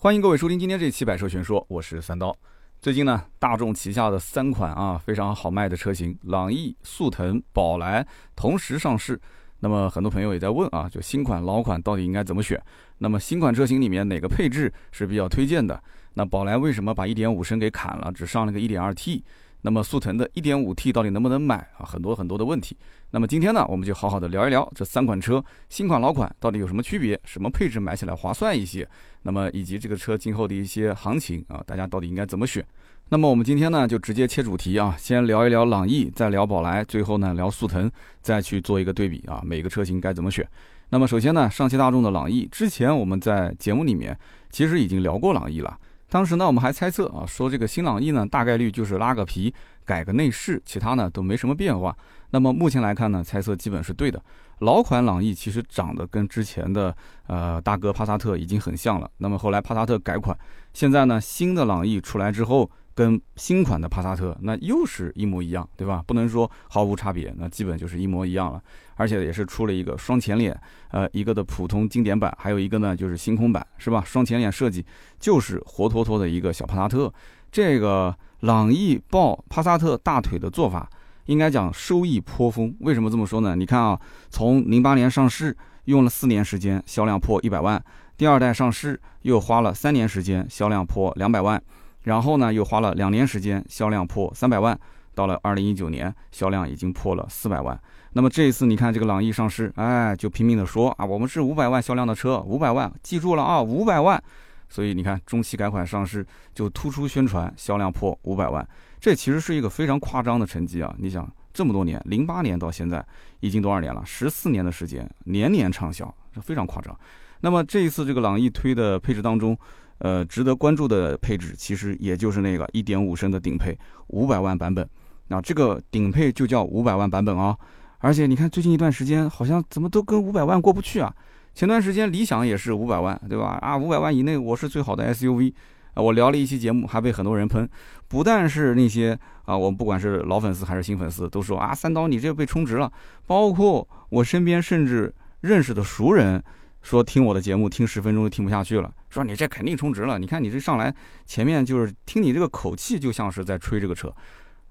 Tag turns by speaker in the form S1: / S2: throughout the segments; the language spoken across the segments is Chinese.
S1: 欢迎各位收听今天这期《百车全说》，我是三刀。最近呢，大众旗下的三款啊非常好卖的车型，朗逸、速腾、宝来同时上市。那么很多朋友也在问啊，就新款、老款到底应该怎么选？那么新款车型里面哪个配置是比较推荐的？那宝来为什么把1.5升给砍了，只上了个 1.2T？那么速腾的 1.5T 到底能不能买啊？很多很多的问题。那么今天呢，我们就好好的聊一聊这三款车，新款老款到底有什么区别？什么配置买起来划算一些？那么以及这个车今后的一些行情啊，大家到底应该怎么选？那么我们今天呢，就直接切主题啊，先聊一聊朗逸，再聊宝来，最后呢聊速腾，再去做一个对比啊，每个车型该怎么选？那么首先呢，上汽大众的朗逸，之前我们在节目里面其实已经聊过朗逸了。当时呢，我们还猜测啊，说这个新朗逸呢，大概率就是拉个皮，改个内饰，其他呢都没什么变化。那么目前来看呢，猜测基本是对的。老款朗逸其实长得跟之前的呃大哥帕萨特已经很像了。那么后来帕萨特改款，现在呢新的朗逸出来之后。跟新款的帕萨特那又是一模一样，对吧？不能说毫无差别，那基本就是一模一样了。而且也是出了一个双前脸，呃，一个的普通经典版，还有一个呢就是星空版，是吧？双前脸设计就是活脱脱的一个小帕萨特。这个朗逸抱帕萨特大腿的做法，应该讲收益颇丰。为什么这么说呢？你看啊，从零八年上市，用了四年时间，销量破一百万；第二代上市，又花了三年时间，销量破两百万。然后呢，又花了两年时间，销量破三百万。到了二零一九年，销量已经破了四百万。那么这一次，你看这个朗逸上市，哎，就拼命的说啊，我们是五百万销量的车，五百万，记住了啊，五百万。所以你看，中期改款上市就突出宣传，销量破五百万，这其实是一个非常夸张的成绩啊！你想这么多年，零八年到现在已经多少年了？十四年的时间，年年畅销，这非常夸张。那么这一次这个朗逸推的配置当中，呃，值得关注的配置其实也就是那个1.5升的顶配，五百万版本。那这个顶配就叫五百万版本啊。而且你看最近一段时间好像怎么都跟五百万过不去啊。前段时间理想也是五百万，对吧？啊，五百万以内我是最好的 SUV。我聊了一期节目，还被很多人喷。不但是那些啊，我不管是老粉丝还是新粉丝，都说啊，三刀你这被充值了。包括我身边甚至认识的熟人。说听我的节目听十分钟就听不下去了，说你这肯定充值了。你看你这上来前面就是听你这个口气，就像是在吹这个车。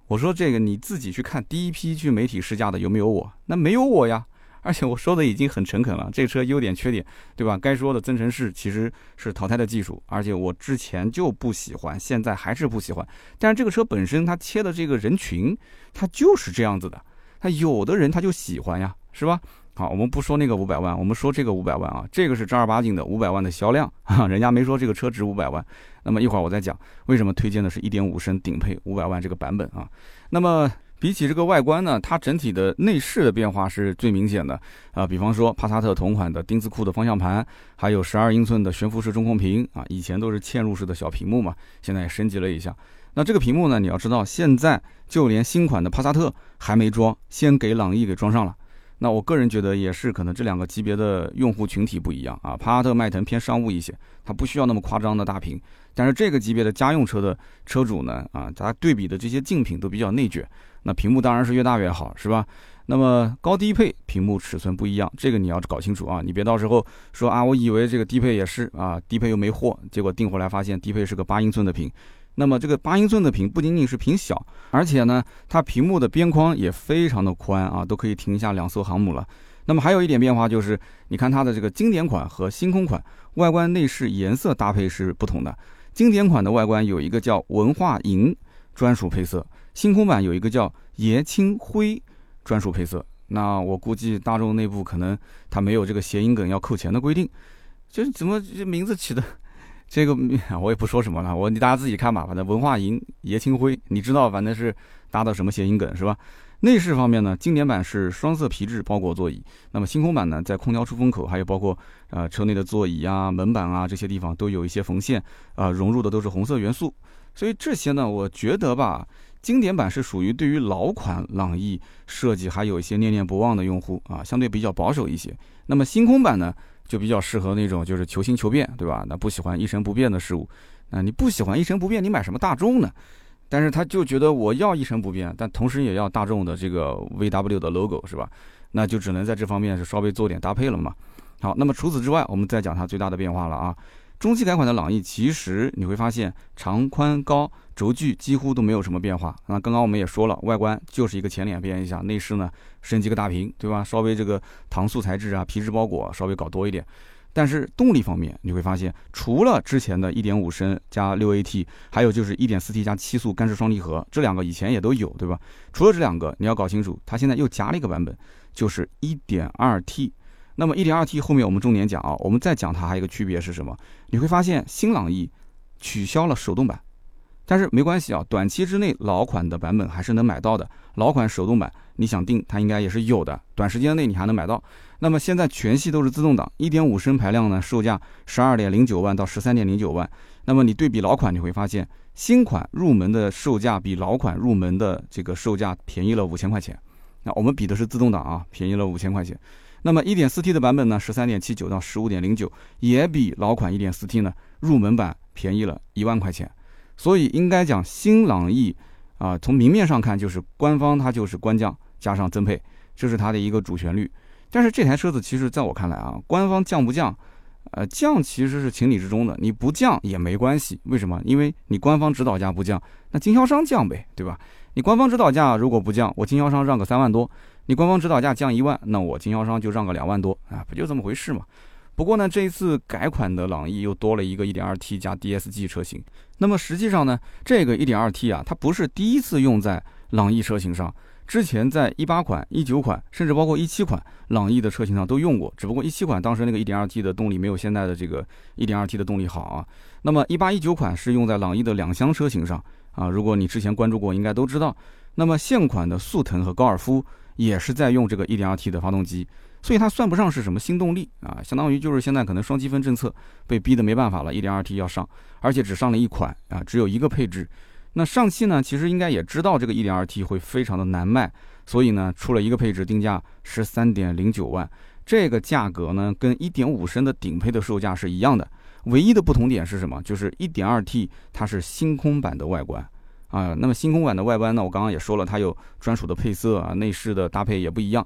S1: 我说这个你自己去看第一批去媒体试驾的有没有我？那没有我呀。而且我说的已经很诚恳了，这车优点缺点对吧？该说的增程式其实是淘汰的技术，而且我之前就不喜欢，现在还是不喜欢。但是这个车本身它切的这个人群，它就是这样子的，它有的人他就喜欢呀，是吧？好，我们不说那个五百万，我们说这个五百万啊，这个是正儿八经的五百万的销量啊，人家没说这个车值五百万。那么一会儿我再讲为什么推荐的是一点五升顶配五百万这个版本啊。那么比起这个外观呢，它整体的内饰的变化是最明显的啊。比方说帕萨特同款的丁字裤的方向盘，还有十二英寸的悬浮式中控屏啊，以前都是嵌入式的小屏幕嘛，现在也升级了一下。那这个屏幕呢，你要知道，现在就连新款的帕萨特还没装，先给朗逸给装上了。那我个人觉得也是，可能这两个级别的用户群体不一样啊。帕萨特、迈腾偏商务一些，它不需要那么夸张的大屏。但是这个级别的家用车的车主呢，啊，它对比的这些竞品都比较内卷。那屏幕当然是越大越好，是吧？那么高低配屏幕尺寸不一样，这个你要搞清楚啊。你别到时候说啊，我以为这个低配也是啊，低配又没货，结果订回来发现低配是个八英寸的屏。那么这个八英寸的屏不仅仅是屏小，而且呢，它屏幕的边框也非常的宽啊，都可以停下两艘航母了。那么还有一点变化就是，你看它的这个经典款和星空款外观内饰颜色搭配是不同的。经典款的外观有一个叫文化银专属配色，星空版有一个叫椰青灰专属配色。那我估计大众内部可能它没有这个谐音梗要扣钱的规定，就是怎么这名字起的？这个 我也不说什么了，我你大家自己看吧。反正文化银爷青灰，你知道，反正是搭的什么谐音梗是吧？内饰方面呢，经典版是双色皮质包裹座椅，那么星空版呢，在空调出风口还有包括呃车内的座椅啊、门板啊这些地方都有一些缝线啊，融入的都是红色元素。所以这些呢，我觉得吧，经典版是属于对于老款朗逸设计还有一些念念不忘的用户啊，相对比较保守一些。那么星空版呢？就比较适合那种就是求新求变，对吧？那不喜欢一成不变的事物，那你不喜欢一成不变，你买什么大众呢？但是他就觉得我要一成不变，但同时也要大众的这个 VW 的 logo，是吧？那就只能在这方面是稍微做点搭配了嘛。好，那么除此之外，我们再讲它最大的变化了啊。中期改款的朗逸，其实你会发现长宽高轴距几乎都没有什么变化。那刚刚我们也说了，外观就是一个前脸变一下，内饰呢升级个大屏，对吧？稍微这个搪塑材质啊、皮质包裹稍微搞多一点。但是动力方面，你会发现除了之前的1.5升加 6AT，还有就是 1.4T 加七速干式双离合，这两个以前也都有，对吧？除了这两个，你要搞清楚，它现在又加了一个版本，就是 1.2T。那么 1.2T 后面我们重点讲啊，我们再讲它还有一个区别是什么？你会发现新朗逸取消了手动版，但是没关系啊，短期之内老款的版本还是能买到的。老款手动版你想定它应该也是有的，短时间内你还能买到。那么现在全系都是自动挡，1.5升排量呢，售价12.09万到13.09万。那么你对比老款，你会发现新款入门的售价比老款入门的这个售价便宜了五千块钱。那我们比的是自动挡啊，便宜了五千块钱。那么 1.4T 的版本呢，十三点七九到十五点零九，也比老款 1.4T 呢入门版便宜了一万块钱。所以应该讲新朗逸啊，从明面上看就是官方它就是官降加上增配，这是它的一个主旋律。但是这台车子其实在我看来啊，官方降不降，呃降其实是情理之中的，你不降也没关系。为什么？因为你官方指导价不降，那经销商降呗，对吧？你官方指导价如果不降，我经销商让个三万多。你官方指导价降一万，那我经销商就让个两万多啊，不就这么回事嘛？不过呢，这一次改款的朗逸又多了一个 1.2T 加 DSG 车型。那么实际上呢，这个 1.2T 啊，它不是第一次用在朗逸车型上，之前在一八款、一九款，甚至包括一七款朗逸的车型上都用过。只不过一七款当时那个 1.2T 的动力没有现在的这个 1.2T 的动力好啊。那么一八一九款是用在朗逸的两厢车型上啊。如果你之前关注过，应该都知道。那么现款的速腾和高尔夫。也是在用这个 1.2T 的发动机，所以它算不上是什么新动力啊，相当于就是现在可能双积分政策被逼得没办法了，1.2T 要上，而且只上了一款啊，只有一个配置。那上汽呢，其实应该也知道这个 1.2T 会非常的难卖，所以呢出了一个配置，定价十三点零九万，这个价格呢跟1.5升的顶配的售价是一样的，唯一的不同点是什么？就是 1.2T 它是星空版的外观。啊，那么星空版的外观呢？我刚刚也说了，它有专属的配色啊，内饰的搭配也不一样。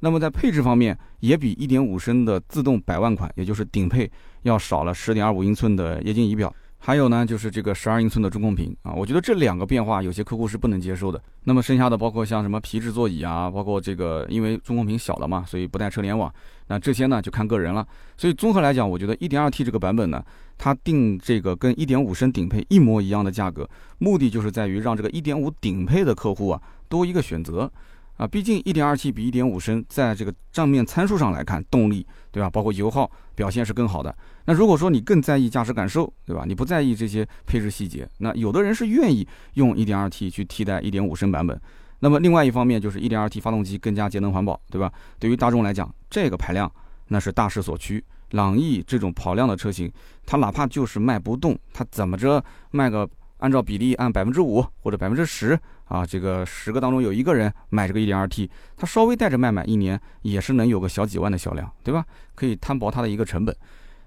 S1: 那么在配置方面，也比1.5升的自动百万款，也就是顶配要少了10.25英寸的液晶仪表。还有呢，就是这个十二英寸的中控屏啊，我觉得这两个变化有些客户是不能接受的。那么剩下的包括像什么皮质座椅啊，包括这个因为中控屏小了嘛，所以不带车联网。那这些呢就看个人了。所以综合来讲，我觉得 1.2T 这个版本呢，它定这个跟1.5升顶配一模一样的价格，目的就是在于让这个1.5顶配的客户啊多一个选择。啊，毕竟 1.2T 比1.5升在这个账面参数上来看，动力对吧，包括油耗表现是更好的。那如果说你更在意驾驶感受，对吧？你不在意这些配置细节，那有的人是愿意用 1.2T 去替代1.5升版本。那么另外一方面就是 1.2T 发动机更加节能环保，对吧？对于大众来讲，这个排量那是大势所趋。朗逸这种跑量的车型，它哪怕就是卖不动，它怎么着卖个？按照比例按百分之五或者百分之十啊，这个十个当中有一个人买这个 1.2T，他稍微带着卖卖一年也是能有个小几万的销量，对吧？可以摊薄它的一个成本。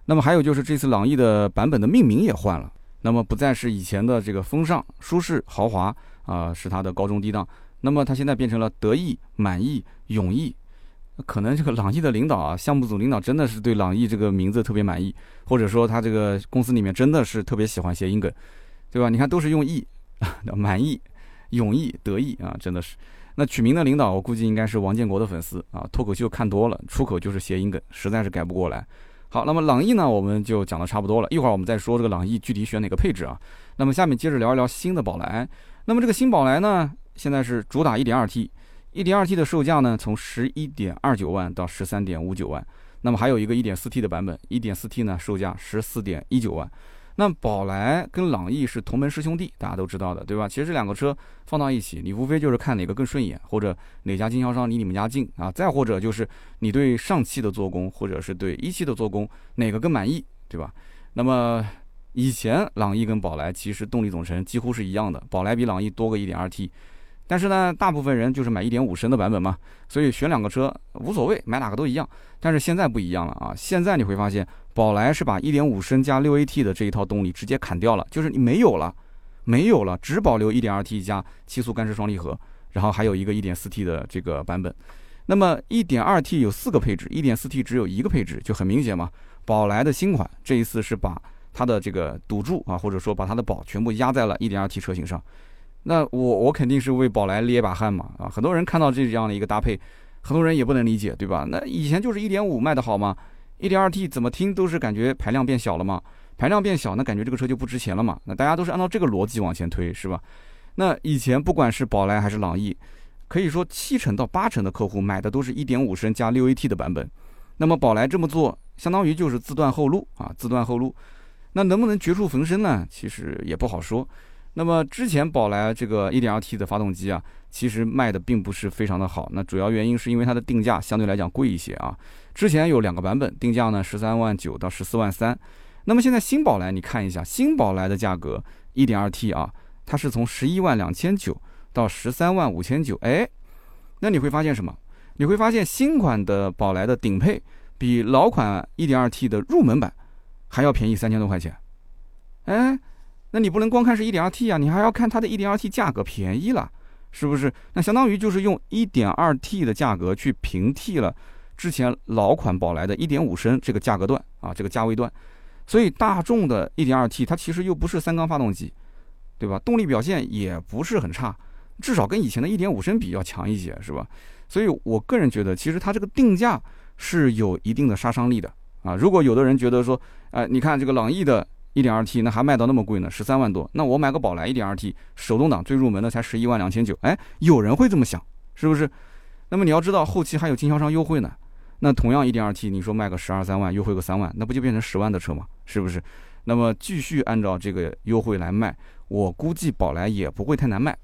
S1: 那么还有就是这次朗逸的版本的命名也换了，那么不再是以前的这个风尚、舒适、豪华啊，是它的高中低档，那么它现在变成了得意、满意、永意。可能这个朗逸的领导啊，项目组领导真的是对朗逸这个名字特别满意，或者说他这个公司里面真的是特别喜欢谐音梗。对吧？你看都是用意，满意、永意、得意啊，真的是。那取名的领导，我估计应该是王建国的粉丝啊。脱口秀看多了，出口就是谐音梗，实在是改不过来。好，那么朗逸呢，我们就讲的差不多了。一会儿我们再说这个朗逸具体选哪个配置啊。那么下面接着聊一聊新的宝来。那么这个新宝来呢，现在是主打 1.2T，1.2T 的售价呢从11.29万到13.59万。那么还有一个 1.4T 的版本，1.4T 呢售价14.19万。那宝来跟朗逸是同门师兄弟，大家都知道的，对吧？其实这两个车放到一起，你无非就是看哪个更顺眼，或者哪家经销商离你们家近啊，再或者就是你对上汽的做工，或者是对一汽的做工哪个更满意，对吧？那么以前朗逸跟宝来其实动力总成几乎是一样的，宝来比朗逸多个 1.2T。但是呢，大部分人就是买1.5升的版本嘛，所以选两个车无所谓，买哪个都一样。但是现在不一样了啊！现在你会发现，宝来是把1.5升加 6AT 的这一套动力直接砍掉了，就是你没有了，没有了，只保留 1.2T 加七速干式双离合，然后还有一个 1.4T 的这个版本。那么 1.2T 有四个配置，1.4T 只有一个配置，就很明显嘛。宝来的新款这一次是把它的这个赌注啊，或者说把它的宝全部压在了 1.2T 车型上。那我我肯定是为宝来捏把汗嘛啊！很多人看到这样的一个搭配，很多人也不能理解，对吧？那以前就是1.5卖的好吗？1.2T 怎么听都是感觉排量变小了嘛，排量变小，那感觉这个车就不值钱了嘛？那大家都是按照这个逻辑往前推，是吧？那以前不管是宝来还是朗逸，可以说七成到八成的客户买的都是一点五升加六 AT 的版本。那么宝来这么做，相当于就是自断后路啊，自断后路。那能不能绝处逢生呢？其实也不好说。那么之前宝来这个 1.2T 的发动机啊，其实卖的并不是非常的好。那主要原因是因为它的定价相对来讲贵一些啊。之前有两个版本，定价呢十三万九到十四万三。那么现在新宝来，你看一下新宝来的价格，1.2T 啊，它是从十一万两千九到十三万五千九。哎，那你会发现什么？你会发现新款的宝来的顶配比老款 1.2T 的入门版还要便宜三千多块钱。哎。那你不能光看是 1.2T 啊，你还要看它的 1.2T 价格便宜了，是不是？那相当于就是用 1.2T 的价格去平替了之前老款宝来的1.5升这个价格段啊，这个价位段。所以大众的 1.2T 它其实又不是三缸发动机，对吧？动力表现也不是很差，至少跟以前的1.5升比要强一些，是吧？所以我个人觉得，其实它这个定价是有一定的杀伤力的啊。如果有的人觉得说，呃，你看这个朗逸的。一点二 T 那还卖到那么贵呢，十三万多。那我买个宝来一点二 T 手动挡最入门的才十一万两千九。哎，有人会这么想，是不是？那么你要知道后期还有经销商优惠呢。那同样一点二 T，你说卖个十二三万，优惠个三万，那不就变成十万的车吗？是不是？那么继续按照这个优惠来卖，我估计宝来也不会太难卖。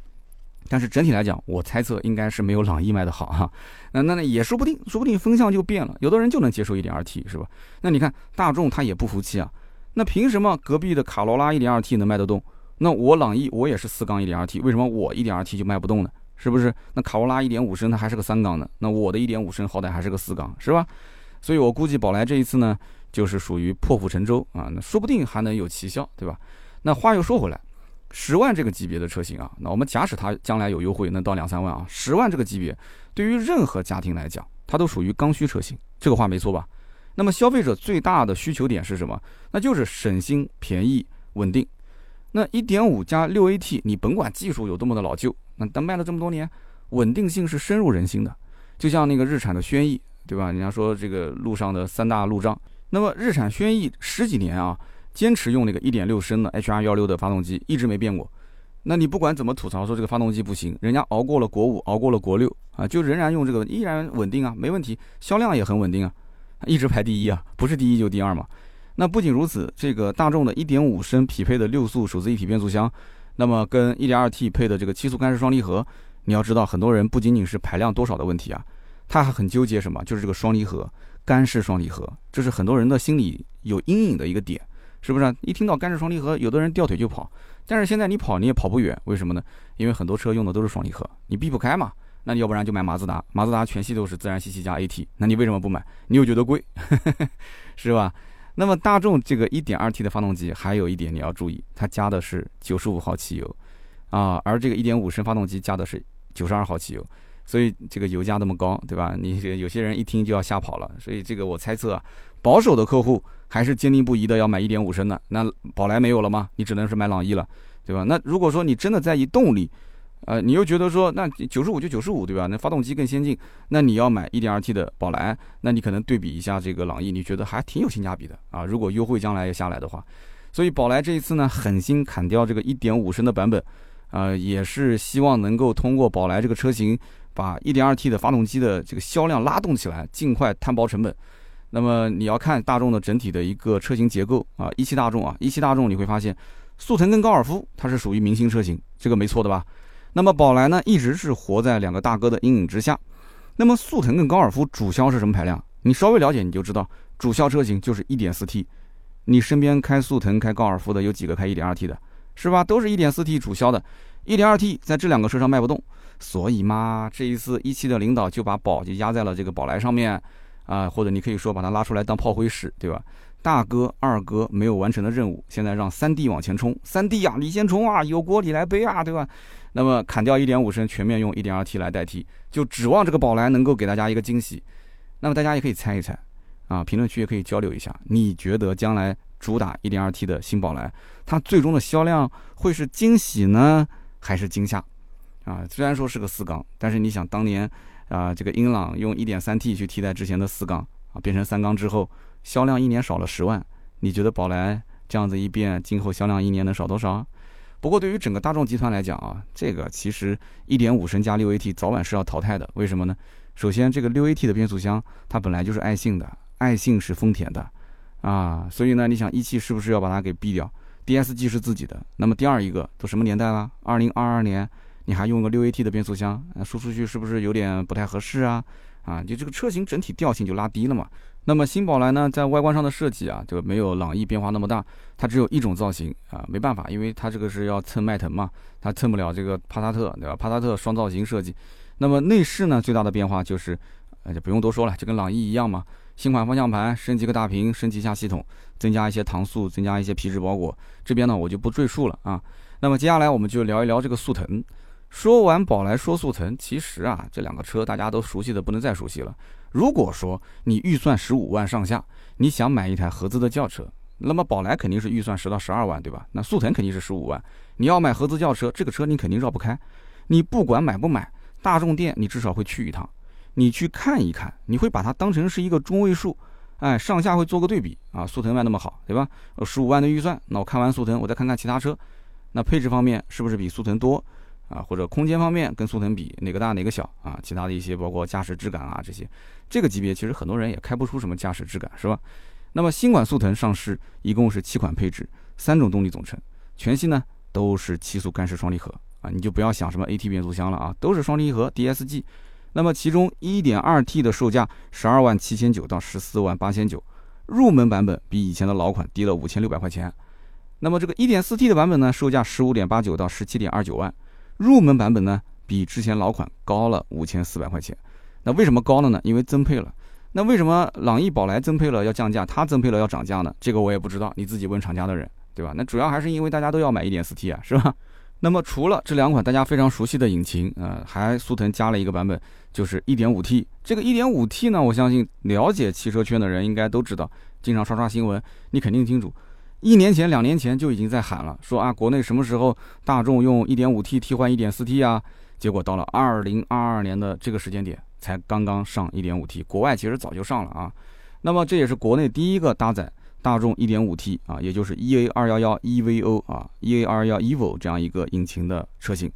S1: 但是整体来讲，我猜测应该是没有朗逸卖的好哈。那那那也说不定，说不定风向就变了，有的人就能接受一点二 T 是吧？那你看大众他也不服气啊。那凭什么隔壁的卡罗拉 1.2T 能卖得动？那我朗逸我也是四缸 1.2T，为什么我 1.2T 就卖不动呢？是不是？那卡罗拉1.5升它还是个三缸的，那我的1.5升好歹还是个四缸，是吧？所以我估计宝来这一次呢，就是属于破釜沉舟啊，那说不定还能有奇效，对吧？那话又说回来，十万这个级别的车型啊，那我们假使它将来有优惠能到两三万啊，十万这个级别对于任何家庭来讲，它都属于刚需车型，这个话没错吧？那么消费者最大的需求点是什么？那就是省心、便宜、稳定。那1.5加 6AT，你甭管技术有多么的老旧，那但卖了这么多年，稳定性是深入人心的。就像那个日产的轩逸，对吧？人家说这个路上的三大路障。那么日产轩逸十几年啊，坚持用那个1.6升的 HR16 的发动机，一直没变过。那你不管怎么吐槽说这个发动机不行，人家熬过了国五，熬过了国六啊，就仍然用这个，依然稳定啊，没问题，销量也很稳定啊。一直排第一啊，不是第一就第二嘛。那不仅如此，这个大众的1.5升匹配的六速手自一体变速箱，那么跟 1.2T 配的这个七速干式双离合，你要知道，很多人不仅仅是排量多少的问题啊，他还很纠结什么，就是这个双离合，干式双离合，这是很多人的心里有阴影的一个点，是不是？一听到干式双离合，有的人掉腿就跑。但是现在你跑你也跑不远，为什么呢？因为很多车用的都是双离合，你避不开嘛。那你要不然就买马自达，马自达全系都是自然吸气加 AT，那你为什么不买？你又觉得贵，是吧？那么大众这个 1.2T 的发动机还有一点你要注意，它加的是95号汽油，啊，而这个1.5升发动机加的是92号汽油，所以这个油价那么高，对吧？你有些人一听就要吓跑了，所以这个我猜测啊，保守的客户还是坚定不移的要买1.5升的。那宝来没有了吗？你只能是买朗逸了，对吧？那如果说你真的在意动力，呃，你又觉得说那九十五就九十五，对吧？那发动机更先进，那你要买 1.2T 的宝来，那你可能对比一下这个朗逸，你觉得还挺有性价比的啊。如果优惠将来也下来的话，所以宝来这一次呢，狠心砍掉这个1.5升的版本，呃，也是希望能够通过宝来这个车型，把 1.2T 的发动机的这个销量拉动起来，尽快摊薄成本。那么你要看大众的整体的一个车型结构啊，一汽大众啊，一汽大众你会发现，速腾跟高尔夫它是属于明星车型，这个没错的吧？那么宝来呢，一直是活在两个大哥的阴影之下。那么速腾跟高尔夫主销是什么排量？你稍微了解你就知道，主销车型就是 1.4T。你身边开速腾、开高尔夫的有几个开 1.2T 的，是吧？都是 1.4T 主销的，1.2T 在这两个车上卖不动。所以嘛，这一次一汽的领导就把宝就压在了这个宝来上面，啊，或者你可以说把它拉出来当炮灰使，对吧？大哥、二哥没有完成的任务，现在让三弟往前冲。三弟呀，你先冲啊，有锅你来背啊，对吧？那么砍掉1.5升，全面用 1.2T 来代替，就指望这个宝来能够给大家一个惊喜。那么大家也可以猜一猜，啊，评论区也可以交流一下，你觉得将来主打 1.2T 的新宝来，它最终的销量会是惊喜呢，还是惊吓？啊，虽然说是个四缸，但是你想当年啊，这个英朗用 1.3T 去替代之前的四缸啊，变成三缸之后，销量一年少了十万，你觉得宝来这样子一变，今后销量一年能少多少？不过对于整个大众集团来讲啊，这个其实1.5升加 6AT 早晚是要淘汰的。为什么呢？首先，这个 6AT 的变速箱它本来就是爱信的，爱信是丰田的，啊，所以呢，你想一汽是不是要把它给毙掉？DSG 是自己的。那么第二一个都什么年代了？2022年，你还用个 6AT 的变速箱，说出去是不是有点不太合适啊？啊，就这个车型整体调性就拉低了嘛。那么新宝来呢，在外观上的设计啊，就没有朗逸变化那么大，它只有一种造型啊，没办法，因为它这个是要蹭迈腾嘛，它蹭不了这个帕萨特，对吧？帕萨特双造型设计。那么内饰呢，最大的变化就是，呃，就不用多说了，就跟朗逸一样嘛，新款方向盘升级个大屏，升级一下系统，增加一些搪塑，增加一些皮质包裹。这边呢，我就不赘述了啊。那么接下来我们就聊一聊这个速腾。说完宝来，说速腾，其实啊，这两个车大家都熟悉的不能再熟悉了。如果说你预算十五万上下，你想买一台合资的轿车，那么宝来肯定是预算十到十二万，对吧？那速腾肯定是十五万。你要买合资轿车，这个车你肯定绕不开。你不管买不买，大众店你至少会去一趟，你去看一看，你会把它当成是一个中位数，哎，上下会做个对比啊。速腾卖那么好，对吧？十五万的预算，那我看完速腾，我再看看其他车，那配置方面是不是比速腾多？啊，或者空间方面跟速腾比哪个大哪个小啊？其他的一些包括驾驶质感啊这些，这个级别其实很多人也开不出什么驾驶质感，是吧？那么新款速腾上市一共是七款配置，三种动力总成，全系呢都是七速干式双离合啊，你就不要想什么 AT 变速箱了啊，都是双离合 DSG。那么其中 1.2T 的售价十二万七千九到十四万八千九，入门版本比以前的老款低了五千六百块钱。那么这个 1.4T 的版本呢，售价十五点八九到十七点二九万。入门版本呢，比之前老款高了五千四百块钱。那为什么高了呢？因为增配了。那为什么朗逸宝来增配了要降价，它增配了要涨价呢？这个我也不知道，你自己问厂家的人，对吧？那主要还是因为大家都要买 1.4T 啊，是吧？那么除了这两款大家非常熟悉的引擎，呃，还速腾加了一个版本，就是 1.5T。这个 1.5T 呢，我相信了解汽车圈的人应该都知道，经常刷刷新闻，你肯定清楚。一年前、两年前就已经在喊了，说啊，国内什么时候大众用 1.5T 替换 1.4T 啊？结果到了2022年的这个时间点，才刚刚上 1.5T，国外其实早就上了啊。那么这也是国内第一个搭载大众 1.5T 啊，也就是 EA211 EVO 啊，EA211 EVO 这样一个引擎的车型。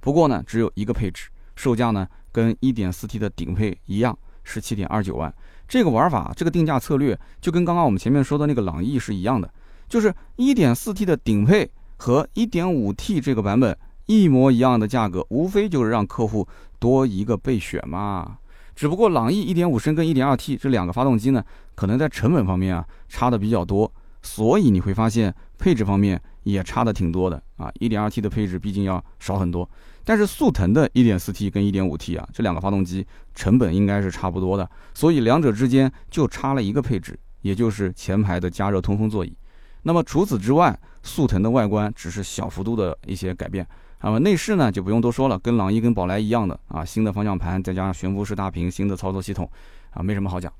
S1: 不过呢，只有一个配置，售价呢跟 1.4T 的顶配一样，是7.29万。这个玩法，这个定价策略，就跟刚刚我们前面说的那个朗逸是一样的。就是 1.4T 的顶配和 1.5T 这个版本一模一样的价格，无非就是让客户多一个备选嘛。只不过朗逸1.5升跟 1.2T 这两个发动机呢，可能在成本方面啊差的比较多，所以你会发现配置方面也差的挺多的啊。1.2T 的配置毕竟要少很多，但是速腾的 1.4T 跟 1.5T 啊这两个发动机成本应该是差不多的，所以两者之间就差了一个配置，也就是前排的加热通风座椅。那么除此之外，速腾的外观只是小幅度的一些改变。那么内饰呢，就不用多说了，跟朗逸跟宝来一样的啊，新的方向盘再加上悬浮式大屏，新的操作系统啊，没什么好讲。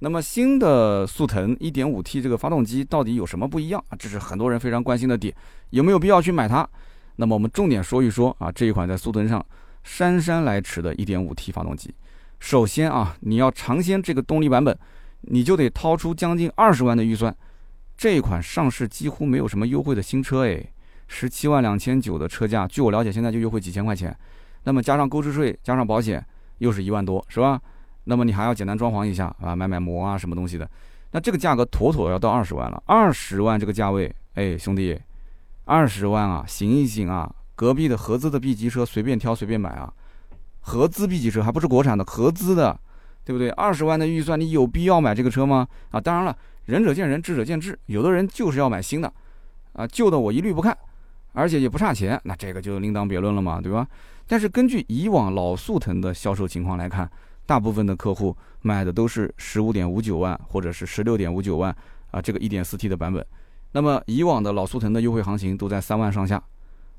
S1: 那么新的速腾 1.5T 这个发动机到底有什么不一样啊？这是很多人非常关心的点，有没有必要去买它？那么我们重点说一说啊，这一款在速腾上姗姗来迟的 1.5T 发动机。首先啊，你要尝鲜这个动力版本，你就得掏出将近二十万的预算。这一款上市几乎没有什么优惠的新车，哎，十七万两千九的车价，据我了解，现在就优惠几千块钱，那么加上购置税，加上保险，又是一万多，是吧？那么你还要简单装潢一下啊，买买膜啊什么东西的，那这个价格妥妥要到二十万了。二十万这个价位，哎，兄弟，二十万啊，醒一醒啊！隔壁的合资的 B 级车随便挑随便买啊，合资 B 级车还不是国产的，合资的，对不对？二十万的预算，你有必要买这个车吗？啊，当然了。仁者见仁，智者见智。有的人就是要买新的，啊，旧的我一律不看，而且也不差钱，那这个就另当别论了嘛，对吧？但是根据以往老速腾的销售情况来看，大部分的客户买的都是十五点五九万或者是十六点五九万啊，这个一点四 T 的版本。那么以往的老速腾的优惠行情都在三万上下，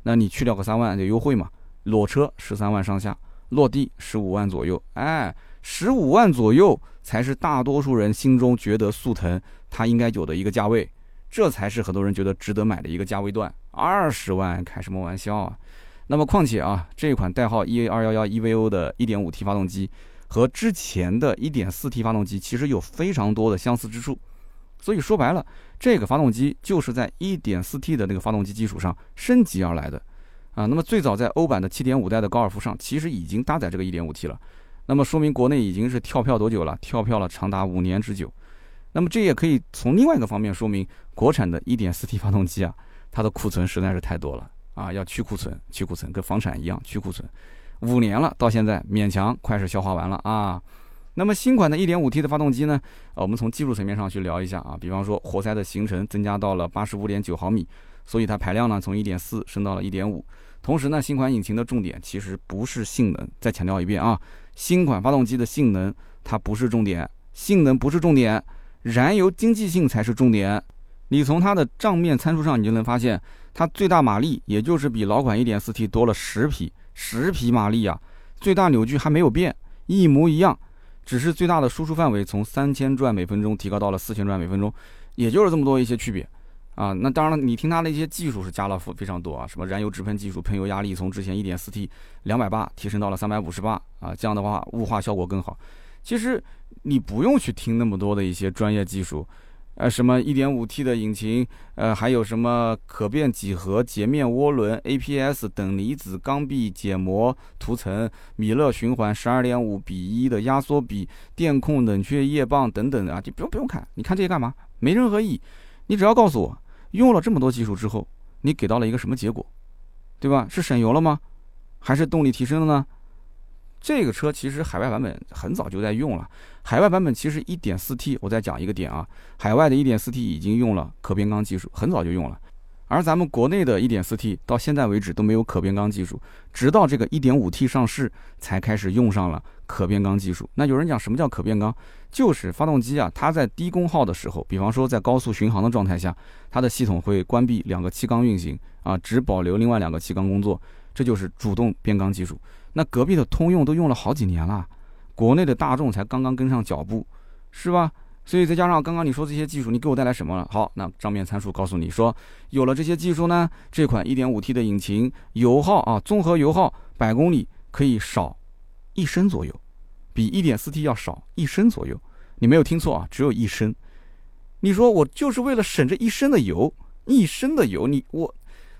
S1: 那你去掉个三万就优惠嘛，裸车十三万上下，落地十五万左右，哎，十五万左右才是大多数人心中觉得速腾。它应该有的一个价位，这才是很多人觉得值得买的一个价位段。二十万开什么玩笑啊？那么况且啊，这款代号 EA 二幺幺 EVO 的 1.5T 发动机和之前的 1.4T 发动机其实有非常多的相似之处。所以说白了，这个发动机就是在 1.4T 的那个发动机基础上升级而来的。啊，那么最早在欧版的7.5代的高尔夫上，其实已经搭载这个 1.5T 了。那么说明国内已经是跳票多久了？跳票了长达五年之久。那么这也可以从另外一个方面说明，国产的 1.4T 发动机啊，它的库存实在是太多了啊，要去库存，去库存，跟房产一样去库存。五年了，到现在勉强快是消化完了啊。那么新款的 1.5T 的发动机呢？我们从技术层面上去聊一下啊，比方说活塞的行程增加到了85.9毫米，所以它排量呢从1.4升到了1.5。同时呢，新款引擎的重点其实不是性能，再强调一遍啊，新款发动机的性能它不是重点，性能不是重点，燃油经济性才是重点。你从它的账面参数上，你就能发现，它最大马力也就是比老款 1.4T 多了十匹，十匹马力啊，最大扭矩还没有变，一模一样，只是最大的输出范围从三千转每分钟提高到了四千转每分钟，也就是这么多一些区别。啊，那当然了，你听它的一些技术是加了非非常多啊，什么燃油直喷技术，喷油压力从之前一点四 T 两百八提升到了三百五十八啊，这样的话雾化效果更好。其实你不用去听那么多的一些专业技术，呃，什么一点五 T 的引擎，呃，还有什么可变几何截面涡轮、APS 等离子缸壁解膜涂层、米勒循环十二点五比一的压缩比、电控冷却液棒等等啊，就不用不用看，你看这些干嘛？没任何意义，你只要告诉我。用了这么多技术之后，你给到了一个什么结果，对吧？是省油了吗？还是动力提升了呢？这个车其实海外版本很早就在用了。海外版本其实 1.4T，我再讲一个点啊，海外的 1.4T 已经用了可变缸技术，很早就用了。而咱们国内的 1.4T 到现在为止都没有可变缸技术，直到这个 1.5T 上市才开始用上了可变缸技术。那有人讲什么叫可变缸？就是发动机啊，它在低功耗的时候，比方说在高速巡航的状态下，它的系统会关闭两个气缸运行啊，只保留另外两个气缸工作，这就是主动变缸技术。那隔壁的通用都用了好几年了，国内的大众才刚刚跟上脚步，是吧？所以再加上刚刚你说这些技术，你给我带来什么了？好，那账面参数告诉你说，有了这些技术呢，这款 1.5T 的引擎油耗啊，综合油耗百公里可以少一升左右，比 1.4T 要少一升左右。你没有听错啊，只有一升。你说我就是为了省这一升的油，一升的油，你我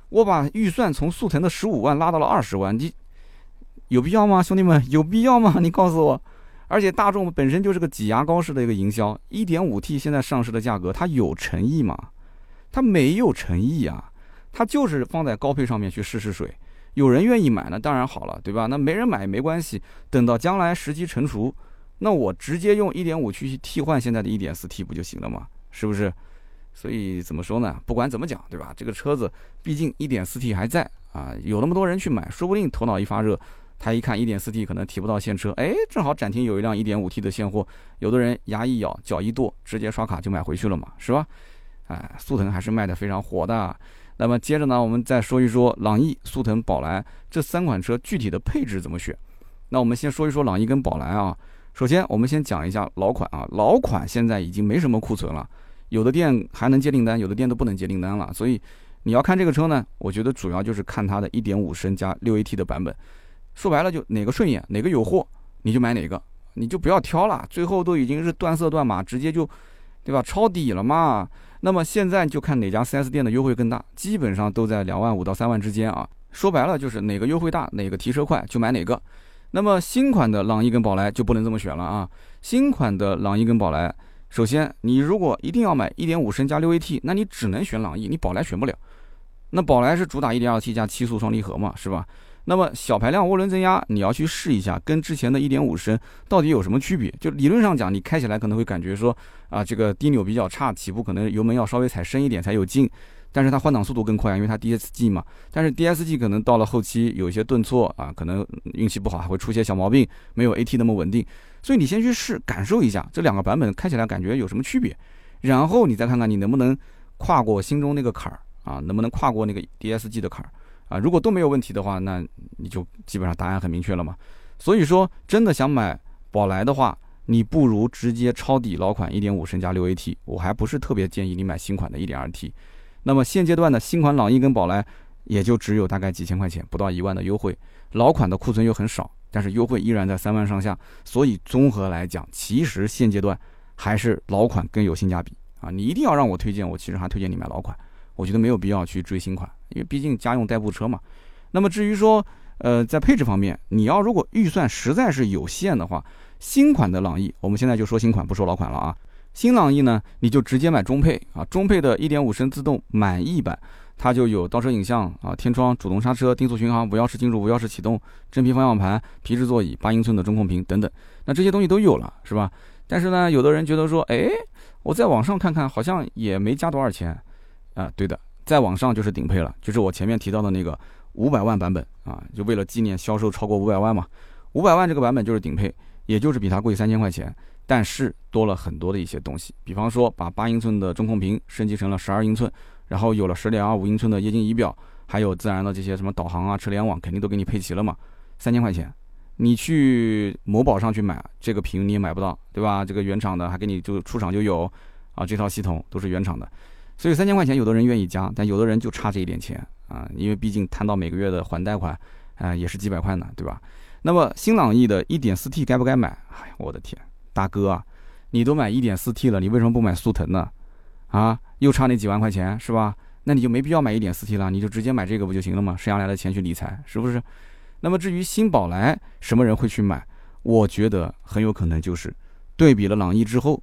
S1: 我把预算从速腾的十五万拉到了二十万，你有必要吗，兄弟们？有必要吗？你告诉我。而且大众本身就是个挤牙膏式的一个营销，1.5T 现在上市的价格，它有诚意吗？它没有诚意啊，它就是放在高配上面去试试水。有人愿意买那当然好了，对吧？那没人买也没关系，等到将来时机成熟，那我直接用1.5去替换现在的一点四 T 不就行了吗？是不是？所以怎么说呢？不管怎么讲，对吧？这个车子毕竟一点四 T 还在啊，有那么多人去买，说不定头脑一发热。他一看 1.4T 可能提不到现车，哎，正好展厅有一辆 1.5T 的现货，有的人牙一咬，脚一跺，直接刷卡就买回去了嘛，是吧？哎，速腾还是卖的非常火的。那么接着呢，我们再说一说朗逸、速腾、宝来这三款车具体的配置怎么选。那我们先说一说朗逸跟宝来啊。首先，我们先讲一下老款啊，老款现在已经没什么库存了，有的店还能接订单，有的店都不能接订单了。所以你要看这个车呢，我觉得主要就是看它的1.5升加 6AT 的版本。说白了就哪个顺眼，哪个有货，你就买哪个，你就不要挑了。最后都已经是断色断码，直接就，对吧？抄底了嘛。那么现在就看哪家 4S 店的优惠更大，基本上都在两万五到三万之间啊。说白了就是哪个优惠大，哪个提车快就买哪个。那么新款的朗逸跟宝来就不能这么选了啊。新款的朗逸跟宝来，首先你如果一定要买1.5升加 6AT，那你只能选朗逸，你宝来选不了。那宝来是主打 1.2T 加七速双离合嘛，是吧？那么小排量涡轮增压，你要去试一下，跟之前的一点五升到底有什么区别？就理论上讲，你开起来可能会感觉说，啊，这个低扭比较差，起步可能油门要稍微踩深一点才有劲，但是它换挡速度更快，因为它 DSG 嘛。但是 DSG 可能到了后期有一些顿挫啊，可能运气不好还会出些小毛病，没有 AT 那么稳定。所以你先去试，感受一下这两个版本开起来感觉有什么区别，然后你再看看你能不能跨过心中那个坎儿啊，能不能跨过那个 DSG 的坎儿。啊，如果都没有问题的话，那你就基本上答案很明确了嘛。所以说，真的想买宝来的话，你不如直接抄底老款1.5升加 6AT，我还不是特别建议你买新款的 1.2T。那么现阶段的新款朗逸跟宝来也就只有大概几千块钱，不到一万的优惠，老款的库存又很少，但是优惠依然在三万上下，所以综合来讲，其实现阶段还是老款更有性价比啊！你一定要让我推荐，我其实还推荐你买老款，我觉得没有必要去追新款，因为毕竟家用代步车嘛。那么至于说，呃，在配置方面，你要如果预算实在是有限的话，新款的朗逸，我们现在就说新款，不说老款了啊。新朗逸呢，你就直接买中配啊，中配的1.5升自动满意版。它就有倒车影像啊，天窗、主动刹车、定速巡航、无钥匙进入、无钥匙启动、真皮方向盘、皮质座椅、八英寸的中控屏等等，那这些东西都有了，是吧？但是呢，有的人觉得说，哎，我在网上看看，好像也没加多少钱啊。对的，在往上就是顶配了，就是我前面提到的那个五百万版本啊，就为了纪念销售超过五百万嘛，五百万这个版本就是顶配，也就是比它贵三千块钱，但是多了很多的一些东西，比方说把八英寸的中控屏升级成了十二英寸。然后有了十点二五英寸的液晶仪表，还有自然的这些什么导航啊、车联网，肯定都给你配齐了嘛。三千块钱，你去某宝上去买这个屏你也买不到，对吧？这个原厂的还给你就出厂就有啊，这套系统都是原厂的。所以三千块钱，有的人愿意加，但有的人就差这一点钱啊，因为毕竟摊到每个月的还贷款，啊，也是几百块呢，对吧？那么新朗逸的 1.4T 该不该买？哎，我的天，大哥啊，你都买 1.4T 了，你为什么不买速腾呢？啊，又差那几万块钱是吧？那你就没必要买一点四 T 了，你就直接买这个不就行了吗？省下来的钱去理财，是不是？那么至于新宝来，什么人会去买？我觉得很有可能就是对比了朗逸之后，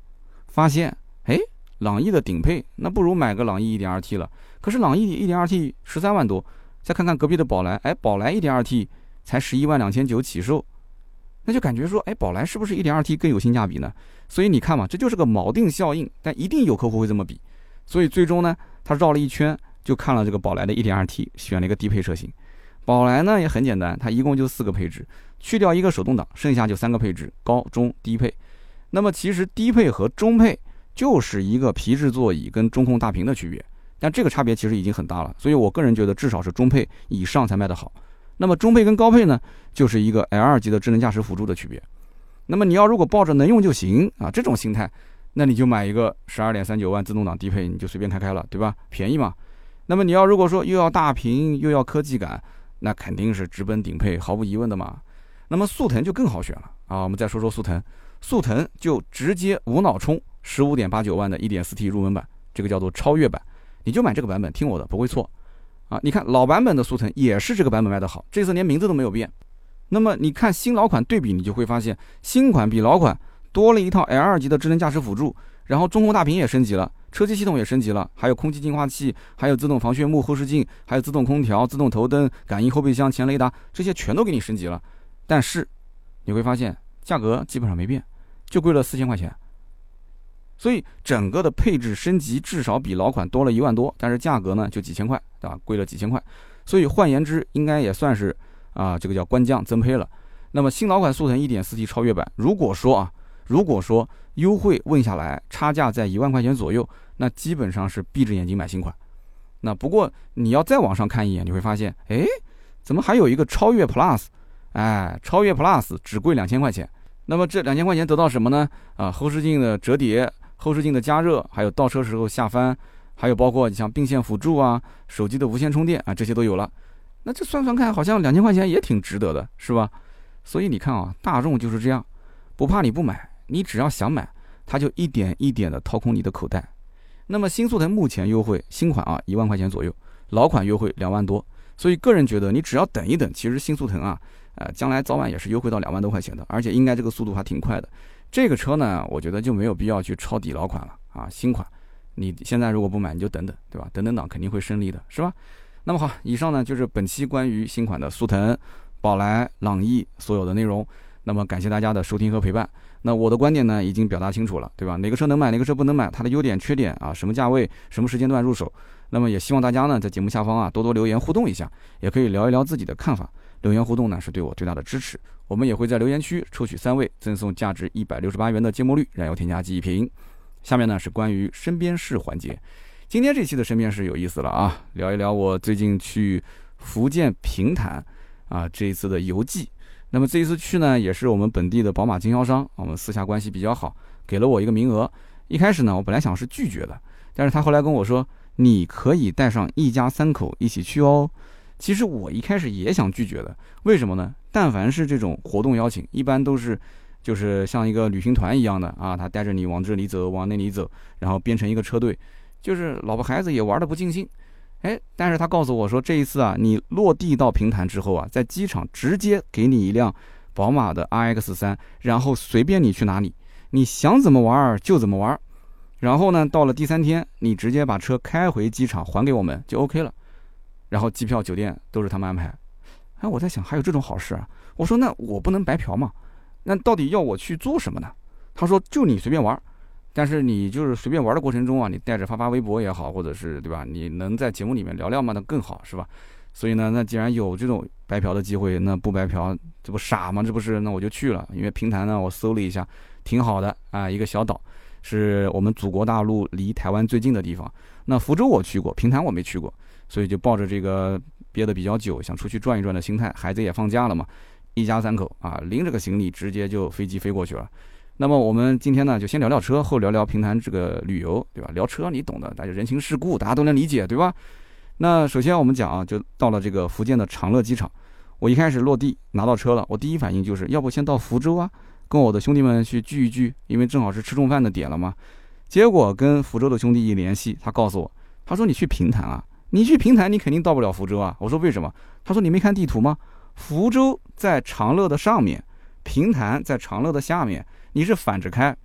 S1: 发现，哎，朗逸的顶配那不如买个朗逸一点二 T 了。可是朗逸一点二 T 十三万多，再看看隔壁的宝来，哎，宝来一点二 T 才十一万两千九起售。那就感觉说，哎，宝来是不是一点二 T 更有性价比呢？所以你看嘛，这就是个锚定效应。但一定有客户会这么比，所以最终呢，他绕了一圈，就看了这个宝来的一点二 T，选了一个低配车型。宝来呢也很简单，它一共就四个配置，去掉一个手动挡，剩下就三个配置，高中低配。那么其实低配和中配就是一个皮质座椅跟中控大屏的区别，但这个差别其实已经很大了。所以我个人觉得，至少是中配以上才卖得好。那么中配跟高配呢，就是一个 L 级的智能驾驶辅助的区别。那么你要如果抱着能用就行啊这种心态，那你就买一个十二点三九万自动挡低配，你就随便开开了，对吧？便宜嘛。那么你要如果说又要大屏又要科技感，那肯定是直奔顶配，毫无疑问的嘛。那么速腾就更好选了啊。我们再说说速腾，速腾就直接无脑充十五点八九万的一点四 T 入门版，这个叫做超越版，你就买这个版本，听我的不会错。啊，你看老版本的速腾也是这个版本卖的好，这次连名字都没有变。那么你看新老款对比，你就会发现新款比老款多了一套 L 级的智能驾驶辅助，然后中控大屏也升级了，车机系统也升级了，还有空气净化器，还有自动防眩目后视镜，还有自动空调、自动头灯、感应后备箱、前雷达，这些全都给你升级了。但是你会发现价格基本上没变，就贵了四千块钱。所以整个的配置升级至少比老款多了一万多，但是价格呢就几千块，对吧？贵了几千块。所以换言之，应该也算是啊，这个叫官降增配了。那么新老款速腾 1.4T 超越版，如果说啊，如果说优惠问下来差价在一万块钱左右，那基本上是闭着眼睛买新款。那不过你要再往上看一眼，你会发现，哎，怎么还有一个超越 Plus？哎，超越 Plus 只贵两千块钱。那么这两千块钱得到什么呢？啊，后视镜的折叠。后视镜的加热，还有倒车时候下翻，还有包括你像并线辅助啊、手机的无线充电啊，这些都有了。那这算算看，好像两千块钱也挺值得的，是吧？所以你看啊，大众就是这样，不怕你不买，你只要想买，它就一点一点的掏空你的口袋。那么新速腾目前优惠新款啊一万块钱左右，老款优惠两万多。所以个人觉得，你只要等一等，其实新速腾啊，呃，将来早晚也是优惠到两万多块钱的，而且应该这个速度还挺快的。这个车呢，我觉得就没有必要去抄底老款了啊，新款，你现在如果不买，你就等等，对吧？等等党肯定会胜利的，是吧？那么好，以上呢就是本期关于新款的速腾、宝来、朗逸所有的内容。那么感谢大家的收听和陪伴。那我的观点呢已经表达清楚了，对吧？哪个车能买，哪个车不能买，它的优点、缺点啊，什么价位、什么时间段入手。那么也希望大家呢在节目下方啊多多留言互动一下，也可以聊一聊自己的看法。留言互动呢是对我最大的支持。我们也会在留言区抽取三位，赠送价值一百六十八元的芥末绿燃油添加剂一瓶。下面呢是关于身边事环节。今天这期的身边事有意思了啊，聊一聊我最近去福建平潭啊这一次的游记。那么这一次去呢，也是我们本地的宝马经销商，我们私下关系比较好，给了我一个名额。一开始呢，我本来想是拒绝的，但是他后来跟我说，你可以带上一家三口一起去哦。其实我一开始也想拒绝的，为什么呢？但凡是这种活动邀请，一般都是就是像一个旅行团一样的啊，他带着你往这里走，往那里走，然后编成一个车队，就是老婆孩子也玩的不尽兴。哎，但是他告诉我说，这一次啊，你落地到平潭之后啊，在机场直接给你一辆宝马的 RX 三，然后随便你去哪里，你想怎么玩就怎么玩。然后呢，到了第三天，你直接把车开回机场还给我们就 OK 了。然后机票、酒店都是他们安排。哎，我在想还有这种好事啊？我说那我不能白嫖嘛？那到底要我去做什么呢？他说就你随便玩。但是你就是随便玩的过程中啊，你带着发发微博也好，或者是对吧？你能在节目里面聊聊嘛，那更好是吧？所以呢，那既然有这种白嫖的机会，那不白嫖这不傻吗？这不是？那我就去了。因为平潭呢，我搜了一下，挺好的啊，一个小岛，是我们祖国大陆离台湾最近的地方。那福州我去过，平潭我没去过，所以就抱着这个憋得比较久，想出去转一转的心态，孩子也放假了嘛，一家三口啊，拎着个行李直接就飞机飞过去了。那么我们今天呢，就先聊聊车，后聊聊平潭这个旅游，对吧？聊车你懂的，大家人情世故，大家都能理解，对吧？那首先我们讲啊，就到了这个福建的长乐机场。我一开始落地拿到车了，我第一反应就是要不先到福州啊，跟我的兄弟们去聚一聚，因为正好是吃中饭的点了嘛。结果跟福州的兄弟一联系，他告诉我，他说你去平潭啊，你去平潭你肯定到不了福州啊。我说为什么？他说你没看地图吗？福州在长乐的上面，平潭在长乐的下面。你是反着开，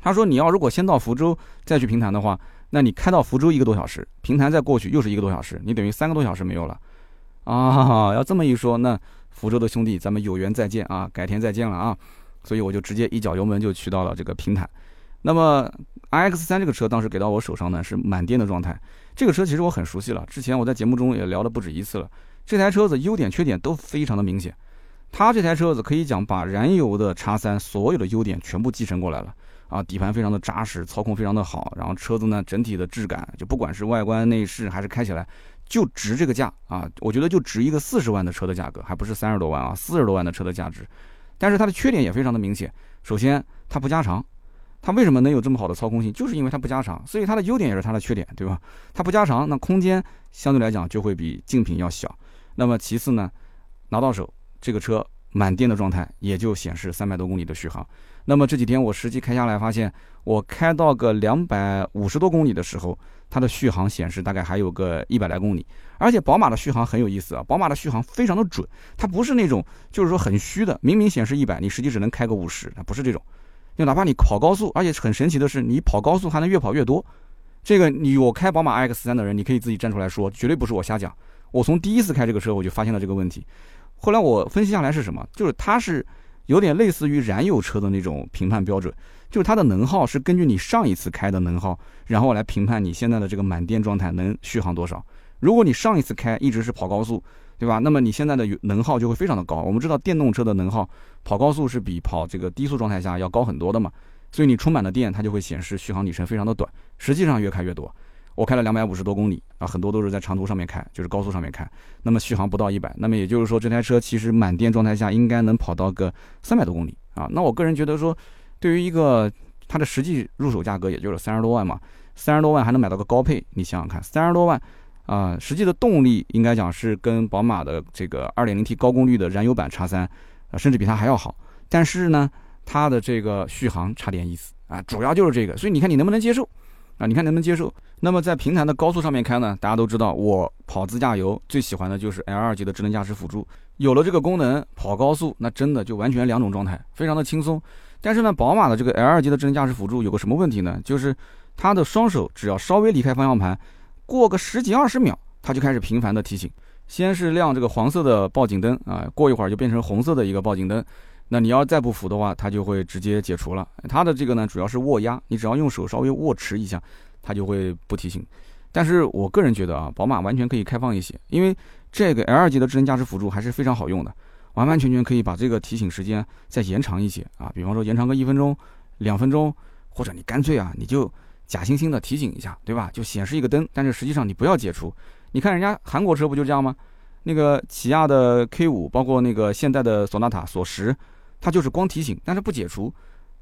S1: 他说你要如果先到福州再去平潭的话，那你开到福州一个多小时，平潭再过去又是一个多小时，你等于三个多小时没有了，啊，要这么一说，那福州的兄弟咱们有缘再见啊，改天再见了啊，所以我就直接一脚油门就去到了这个平潭。那么 iX 三这个车当时给到我手上呢是满电的状态，这个车其实我很熟悉了，之前我在节目中也聊了不止一次了，这台车子优点缺点都非常的明显。它这台车子可以讲把燃油的叉三所有的优点全部继承过来了啊，底盘非常的扎实，操控非常的好，然后车子呢整体的质感就不管是外观内饰还是开起来就值这个价啊，我觉得就值一个四十万的车的价格，还不是三十多万啊，四十多万的车的价值。但是它的缺点也非常的明显，首先它不加长，它为什么能有这么好的操控性？就是因为它不加长，所以它的优点也是它的缺点，对吧？它不加长，那空间相对来讲就会比竞品要小。那么其次呢，拿到手。这个车满电的状态也就显示三百多公里的续航。那么这几天我实际开下来，发现我开到个两百五十多公里的时候，它的续航显示大概还有个一百来公里。而且宝马的续航很有意思啊，宝马的续航非常的准，它不是那种就是说很虚的，明明显示一百，你实际只能开个五十，它不是这种。就哪怕你跑高速，而且很神奇的是，你跑高速还能越跑越多。这个你我开宝马 X 三的人，你可以自己站出来说，绝对不是我瞎讲。我从第一次开这个车，我就发现了这个问题。后来我分析下来是什么？就是它是有点类似于燃油车的那种评判标准，就是它的能耗是根据你上一次开的能耗，然后来评判你现在的这个满电状态能续航多少。如果你上一次开一直是跑高速，对吧？那么你现在的能耗就会非常的高。我们知道电动车的能耗跑高速是比跑这个低速状态下要高很多的嘛，所以你充满了电，它就会显示续航里程非常的短，实际上越开越多。我开了两百五十多公里啊，很多都是在长途上面开，就是高速上面开。那么续航不到一百，那么也就是说这台车其实满电状态下应该能跑到个三百多公里啊。那我个人觉得说，对于一个它的实际入手价格也就是三十多万嘛，三十多万还能买到个高配，你想想看，三十多万啊，实际的动力应该讲是跟宝马的这个二点零 T 高功率的燃油版 x 三啊，甚至比它还要好。但是呢，它的这个续航差点意思啊，主要就是这个。所以你看你能不能接受？啊，你看能不能接受？那么在平潭的高速上面开呢？大家都知道，我跑自驾游最喜欢的就是 L 二级的智能驾驶辅助。有了这个功能，跑高速那真的就完全两种状态，非常的轻松。但是呢，宝马的这个 L 二级的智能驾驶辅助有个什么问题呢？就是它的双手只要稍微离开方向盘，过个十几二十秒，它就开始频繁的提醒，先是亮这个黄色的报警灯啊，过一会儿就变成红色的一个报警灯。那你要再不服的话，它就会直接解除了。它的这个呢，主要是握压，你只要用手稍微握持一下，它就会不提醒。但是我个人觉得啊，宝马完全可以开放一些，因为这个 L 级的智能驾驶辅助还是非常好用的，完完全全可以把这个提醒时间再延长一些啊。比方说延长个一分钟、两分钟，或者你干脆啊，你就假惺惺的提醒一下，对吧？就显示一个灯，但是实际上你不要解除。你看人家韩国车不就这样吗？那个起亚的 K 五，包括那个现代的索纳塔、索十，它就是光提醒，但是不解除，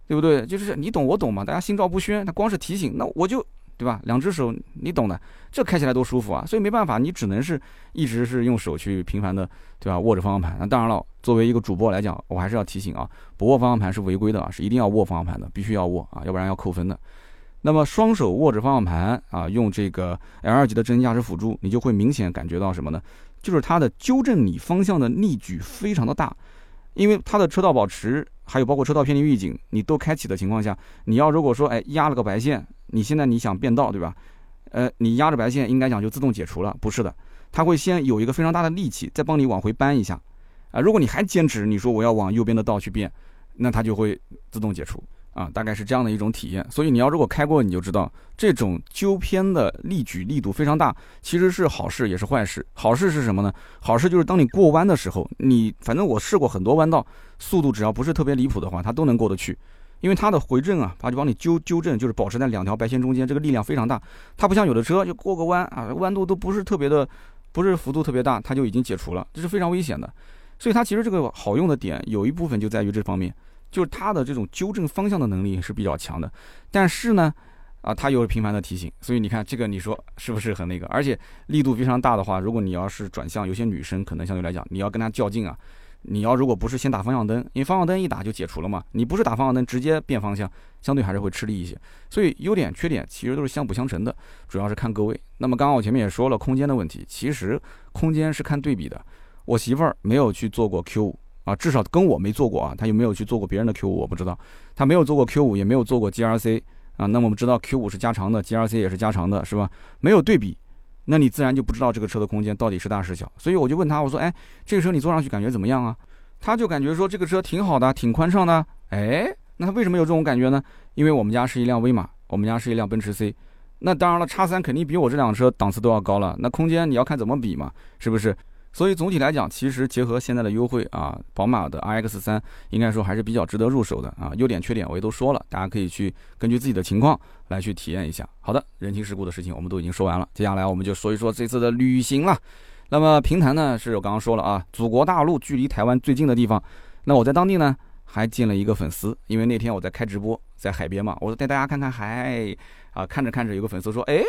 S1: 对不对？就是你懂我懂嘛，大家心照不宣。它光是提醒，那我就对吧？两只手，你懂的，这开起来多舒服啊！所以没办法，你只能是一直是用手去频繁的，对吧？握着方向盘。那当然了，作为一个主播来讲，我还是要提醒啊，不握方向盘是违规的啊，是一定要握方向盘的，必须要握啊，要不然要扣分的。那么双手握着方向盘啊，用这个 L 二级的智能驾驶辅助，你就会明显感觉到什么呢？就是它的纠正你方向的力矩非常的大，因为它的车道保持还有包括车道偏离预警，你都开启的情况下，你要如果说哎压了个白线，你现在你想变道对吧？呃，你压着白线应该讲就自动解除了，不是的，它会先有一个非常大的力气再帮你往回扳一下，啊，如果你还坚持你说我要往右边的道去变，那它就会自动解除。啊，大概是这样的一种体验，所以你要如果开过，你就知道这种纠偏的力矩力度非常大，其实是好事也是坏事。好事是什么呢？好事就是当你过弯的时候，你反正我试过很多弯道，速度只要不是特别离谱的话，它都能过得去，因为它的回正啊，它就帮你纠纠正，就是保持在两条白线中间，这个力量非常大。它不像有的车就过个弯啊，弯度都不是特别的，不是幅度特别大，它就已经解除了，这是非常危险的。所以它其实这个好用的点有一部分就在于这方面。就是它的这种纠正方向的能力是比较强的，但是呢，啊，它又是频繁的提醒，所以你看这个，你说是不是很那个？而且力度非常大的话，如果你要是转向，有些女生可能相对来讲，你要跟她较劲啊，你要如果不是先打方向灯，因为方向灯一打就解除了嘛，你不是打方向灯直接变方向，相对还是会吃力一些。所以优点缺点其实都是相辅相成的，主要是看各位。那么刚刚我前面也说了空间的问题，其实空间是看对比的。我媳妇儿没有去做过 Q 五。啊，至少跟我没做过啊，他有没有去做过别人的 Q 五我不知道，他没有做过 Q 五，也没有做过 GRC 啊。那么我们知道 Q 五是加长的，GRC 也是加长的，是吧？没有对比，那你自然就不知道这个车的空间到底是大是小。所以我就问他，我说，哎，这个车你坐上去感觉怎么样啊？他就感觉说这个车挺好的，挺宽敞的。哎，那他为什么有这种感觉呢？因为我们家是一辆威马，我们家是一辆奔驰 C，那当然了，叉三肯定比我这辆车档次都要高了。那空间你要看怎么比嘛，是不是？所以总体来讲，其实结合现在的优惠啊，宝马的 iX 三应该说还是比较值得入手的啊。优点缺点我也都说了，大家可以去根据自己的情况来去体验一下。好的，人情世故的事情我们都已经说完了，接下来我们就说一说这次的旅行了。那么平潭呢，是我刚刚说了啊，祖国大陆距离台湾最近的地方。那我在当地呢还见了一个粉丝，因为那天我在开直播，在海边嘛，我带大家看看海啊，看着看着有个粉丝说，哎，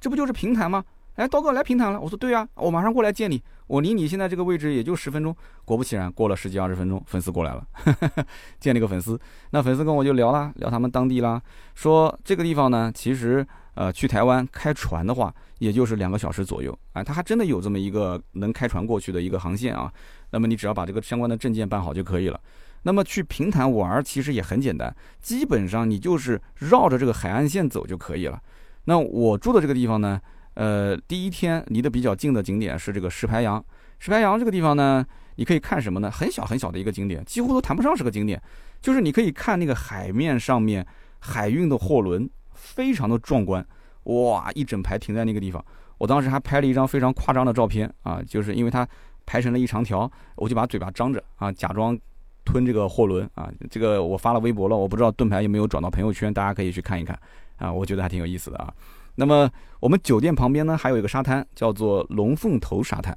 S1: 这不就是平潭吗？哎，刀哥来平潭了，我说对啊，我马上过来见你。我离你现在这个位置也就十分钟。果不其然，过了十几二十分钟，粉丝过来了，见了一个粉丝。那粉丝跟我就聊啦，聊他们当地啦，说这个地方呢，其实呃去台湾开船的话，也就是两个小时左右。哎，他还真的有这么一个能开船过去的一个航线啊。那么你只要把这个相关的证件办好就可以了。那么去平潭玩其实也很简单，基本上你就是绕着这个海岸线走就可以了。那我住的这个地方呢？呃，第一天离得比较近的景点是这个石排洋。石排洋这个地方呢，你可以看什么呢？很小很小的一个景点，几乎都谈不上是个景点，就是你可以看那个海面上面海运的货轮，非常的壮观，哇，一整排停在那个地方。我当时还拍了一张非常夸张的照片啊，就是因为它排成了一长条，我就把嘴巴张着啊，假装吞这个货轮啊。这个我发了微博了，我不知道盾牌有没有转到朋友圈，大家可以去看一看啊，我觉得还挺有意思的啊。那么我们酒店旁边呢，还有一个沙滩，叫做龙凤头沙滩。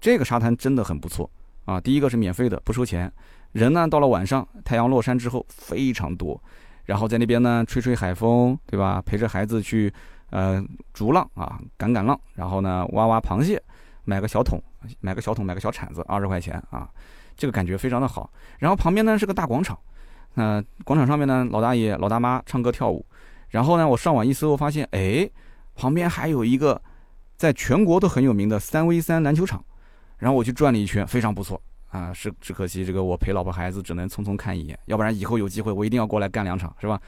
S1: 这个沙滩真的很不错啊！第一个是免费的，不收钱。人呢，到了晚上，太阳落山之后非常多，然后在那边呢吹吹海风，对吧？陪着孩子去呃逐浪啊，赶赶浪，然后呢挖挖螃蟹，买个小桶，买个小桶，买个小铲子，二十块钱啊，这个感觉非常的好。然后旁边呢是个大广场，那广场上面呢老大爷老大妈唱歌跳舞。然后呢，我上网一搜，发现哎，旁边还有一个在全国都很有名的三 V 三篮球场。然后我去转了一圈，非常不错啊。是只可惜这个我陪老婆孩子只能匆匆看一眼，要不然以后有机会我一定要过来干两场，是吧？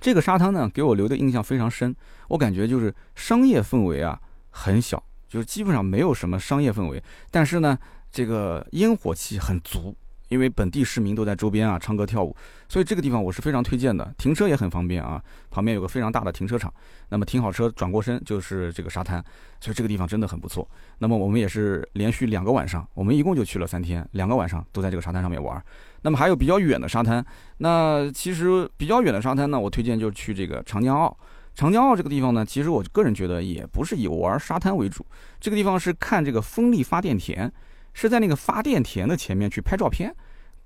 S1: 这个沙滩呢，给我留的印象非常深。我感觉就是商业氛围啊很小，就是基本上没有什么商业氛围，但是呢，这个烟火气很足。因为本地市民都在周边啊唱歌跳舞，所以这个地方我是非常推荐的。停车也很方便啊，旁边有个非常大的停车场。那么停好车转过身就是这个沙滩，所以这个地方真的很不错。那么我们也是连续两个晚上，我们一共就去了三天，两个晚上都在这个沙滩上面玩。那么还有比较远的沙滩，那其实比较远的沙滩呢，我推荐就去这个长江澳。长江澳这个地方呢，其实我个人觉得也不是以玩沙滩为主，这个地方是看这个风力发电田。是在那个发电田的前面去拍照片，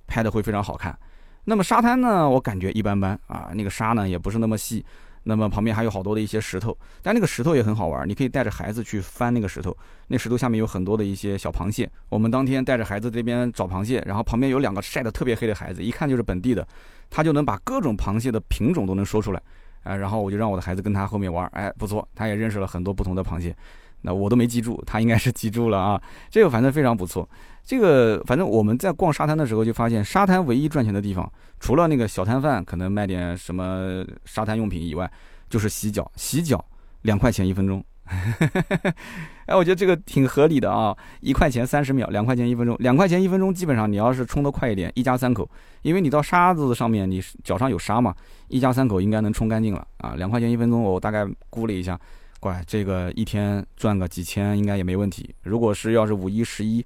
S1: 拍的会非常好看。那么沙滩呢，我感觉一般般啊，那个沙呢也不是那么细。那么旁边还有好多的一些石头，但那个石头也很好玩，你可以带着孩子去翻那个石头，那石头下面有很多的一些小螃蟹。我们当天带着孩子这边找螃蟹，然后旁边有两个晒得特别黑的孩子，一看就是本地的，他就能把各种螃蟹的品种都能说出来，啊，然后我就让我的孩子跟他后面玩，哎，不错，他也认识了很多不同的螃蟹，那我都没记住，他应该是记住了啊，这个反正非常不错。这个反正我们在逛沙滩的时候就发现，沙滩唯一赚钱的地方，除了那个小摊贩可能卖点什么沙滩用品以外，就是洗脚。洗脚两块钱一分钟，哎，我觉得这个挺合理的啊，一块钱三十秒，两块钱一分钟，两块钱一分钟，基本上你要是冲得快一点，一家三口，因为你到沙子上面，你脚上有沙嘛，一家三口应该能冲干净了啊。两块钱一分钟，我大概估了一下，乖，这个一天赚个几千应该也没问题。如果是要是五一十一。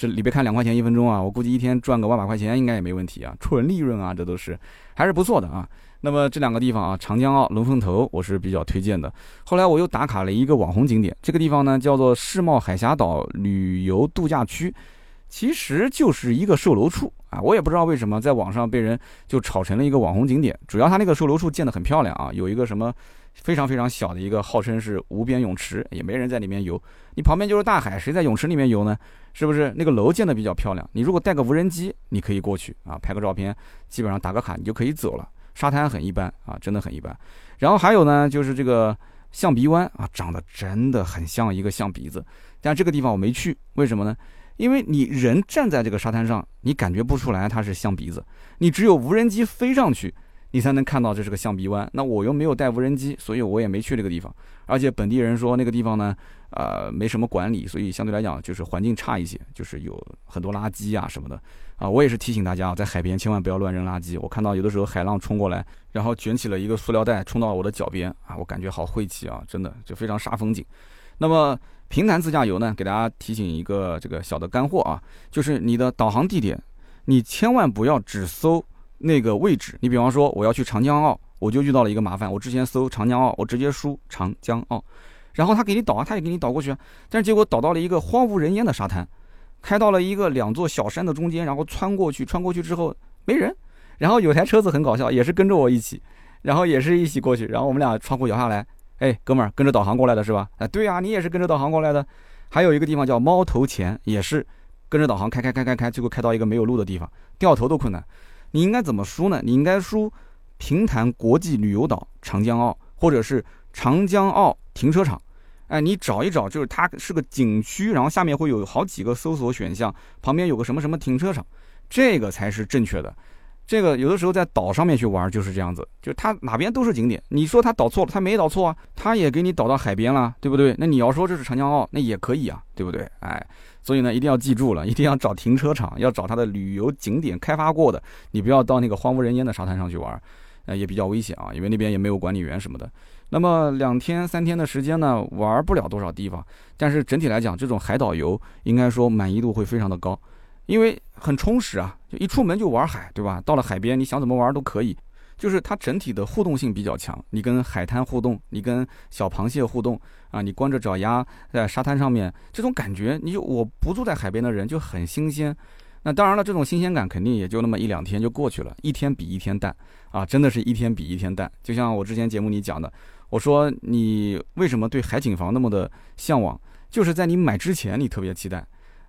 S1: 这里边看两块钱一分钟啊，我估计一天赚个万把块钱应该也没问题啊，纯利润啊，这都是还是不错的啊。那么这两个地方啊，长江澳、龙凤头，我是比较推荐的。后来我又打卡了一个网红景点，这个地方呢叫做世贸海峡岛旅游度假区，其实就是一个售楼处啊。我也不知道为什么在网上被人就炒成了一个网红景点，主要它那个售楼处建得很漂亮啊，有一个什么。非常非常小的一个，号称是无边泳池，也没人在里面游。你旁边就是大海，谁在泳池里面游呢？是不是？那个楼建的比较漂亮。你如果带个无人机，你可以过去啊，拍个照片，基本上打个卡，你就可以走了。沙滩很一般啊，真的很一般。然后还有呢，就是这个象鼻湾啊，长得真的很像一个象鼻子。但这个地方我没去，为什么呢？因为你人站在这个沙滩上，你感觉不出来它是象鼻子，你只有无人机飞上去。你才能看到这是个象鼻湾。那我又没有带无人机，所以我也没去那个地方。而且本地人说那个地方呢，呃，没什么管理，所以相对来讲就是环境差一些，就是有很多垃圾啊什么的。啊，我也是提醒大家啊，在海边千万不要乱扔垃圾。我看到有的时候海浪冲过来，然后卷起了一个塑料袋冲到我的脚边啊，我感觉好晦气啊，真的就非常煞风景。那么平潭自驾游呢，给大家提醒一个这个小的干货啊，就是你的导航地点，你千万不要只搜。那个位置，你比方说我要去长江澳，我就遇到了一个麻烦。我之前搜长江澳，我直接输长江澳，然后他给你导啊，他也给你导过去啊，但是结果导到了一个荒无人烟的沙滩，开到了一个两座小山的中间，然后穿过去，穿过去之后没人，然后有台车子很搞笑，也是跟着我一起，然后也是一起过去，然后我们俩窗户摇下来，哎，哥们儿跟着导航过来的是吧？哎，对啊，你也是跟着导航过来的。还有一个地方叫猫头前，也是跟着导航开开开开开，结果开到一个没有路的地方，掉头都困难。你应该怎么输呢？你应该输平潭国际旅游岛长江澳，或者是长江澳停车场。哎，你找一找，就是它是个景区，然后下面会有好几个搜索选项，旁边有个什么什么停车场，这个才是正确的。这个有的时候在岛上面去玩就是这样子，就是它哪边都是景点。你说它导错了，它没导错啊，它也给你导到海边了，对不对？那你要说这是长江澳，那也可以啊，对不对？哎。所以呢，一定要记住了，一定要找停车场，要找它的旅游景点开发过的，你不要到那个荒无人烟的沙滩上去玩，呃，也比较危险啊，因为那边也没有管理员什么的。那么两天三天的时间呢，玩不了多少地方，但是整体来讲，这种海岛游应该说满意度会非常的高，因为很充实啊，就一出门就玩海，对吧？到了海边，你想怎么玩都可以。就是它整体的互动性比较强，你跟海滩互动，你跟小螃蟹互动啊，你光着脚丫在沙滩上面，这种感觉，你就我不住在海边的人就很新鲜。那当然了，这种新鲜感肯定也就那么一两天就过去了，一天比一天淡啊，真的是一天比一天淡。就像我之前节目里讲的，我说你为什么对海景房那么的向往，就是在你买之前你特别期待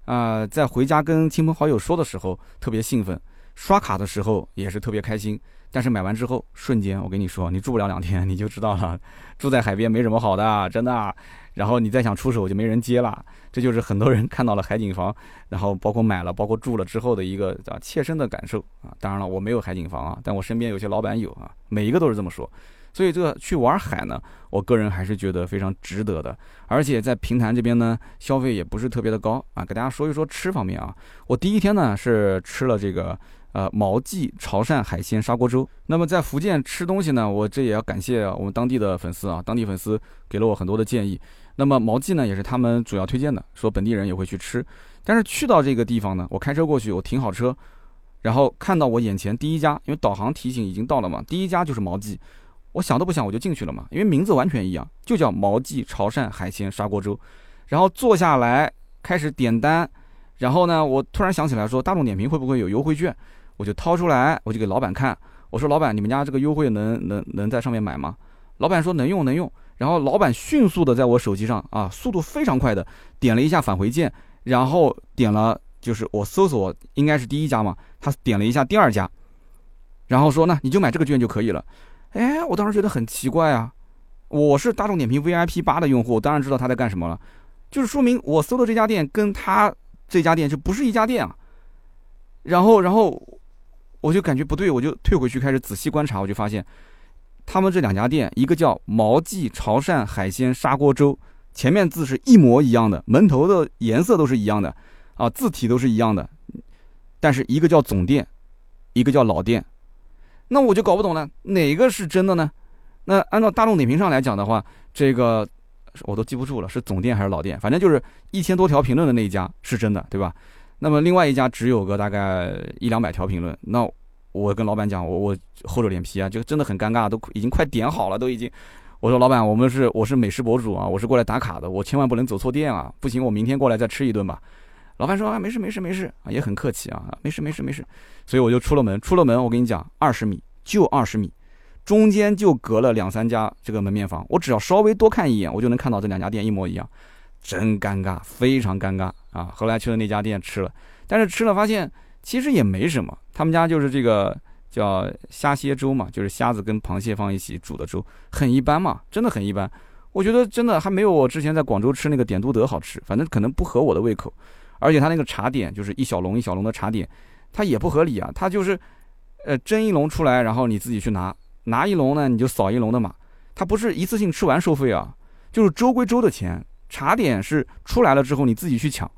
S1: 啊，在回家跟亲朋好友说的时候特别兴奋，刷卡的时候也是特别开心。但是买完之后，瞬间我跟你说，你住不了两天，你就知道了，住在海边没什么好的，真的。然后你再想出手就没人接了，这就是很多人看到了海景房，然后包括买了，包括住了之后的一个叫切身的感受啊。当然了，我没有海景房啊，但我身边有些老板有啊，每一个都是这么说。所以这个去玩海呢，我个人还是觉得非常值得的。而且在平潭这边呢，消费也不是特别的高啊。给大家说一说吃方面啊，我第一天呢是吃了这个。呃，毛记潮汕海鲜砂锅粥。那么在福建吃东西呢，我这也要感谢我们当地的粉丝啊，当地粉丝给了我很多的建议。那么毛记呢，也是他们主要推荐的，说本地人也会去吃。但是去到这个地方呢，我开车过去，我停好车，然后看到我眼前第一家，因为导航提醒已经到了嘛，第一家就是毛记。我想都不想我就进去了嘛，因为名字完全一样，就叫毛记潮汕海鲜砂锅粥。然后坐下来开始点单。然后呢，我突然想起来说，大众点评会不会有优惠券？我就掏出来，我就给老板看，我说老板，你们家这个优惠能能能在上面买吗？老板说能用能用。然后老板迅速的在我手机上啊，速度非常快的点了一下返回键，然后点了就是我搜索应该是第一家嘛，他点了一下第二家，然后说那你就买这个券就可以了。哎，我当时觉得很奇怪啊，我是大众点评 VIP 八的用户，当然知道他在干什么了，就是说明我搜的这家店跟他这家店就不是一家店啊。然后，然后。我就感觉不对，我就退回去开始仔细观察，我就发现，他们这两家店，一个叫毛记潮汕海鲜砂锅粥，前面字是一模一样的，门头的颜色都是一样的，啊，字体都是一样的，但是一个叫总店，一个叫老店，那我就搞不懂了，哪个是真的呢？那按照大众点评上来讲的话，这个我都记不住了，是总店还是老店？反正就是一千多条评论的那一家是真的，对吧？那么另外一家只有个大概一两百条评论，那我跟老板讲，我我厚着脸皮啊，就真的很尴尬，都已经快点好了，都已经。我说老板，我们是我是美食博主啊，我是过来打卡的，我千万不能走错店啊，不行，我明天过来再吃一顿吧。老板说啊，没事没事没事啊，也很客气啊，没事没事没事。所以我就出了门，出了门，我跟你讲，二十米就二十米，中间就隔了两三家这个门面房，我只要稍微多看一眼，我就能看到这两家店一模一样。真尴尬，非常尴尬啊！后来去了那家店吃了，但是吃了发现其实也没什么。他们家就是这个叫虾蟹粥嘛，就是虾子跟螃蟹放一起煮的粥，很一般嘛，真的很一般。我觉得真的还没有我之前在广州吃那个点都德好吃，反正可能不合我的胃口。而且他那个茶点就是一小笼一小笼的茶点，它也不合理啊。它就是呃蒸一笼出来，然后你自己去拿，拿一笼呢你就扫一笼的嘛。它不是一次性吃完收费啊，就是粥归粥的钱。茶点是出来了之后你自己去抢，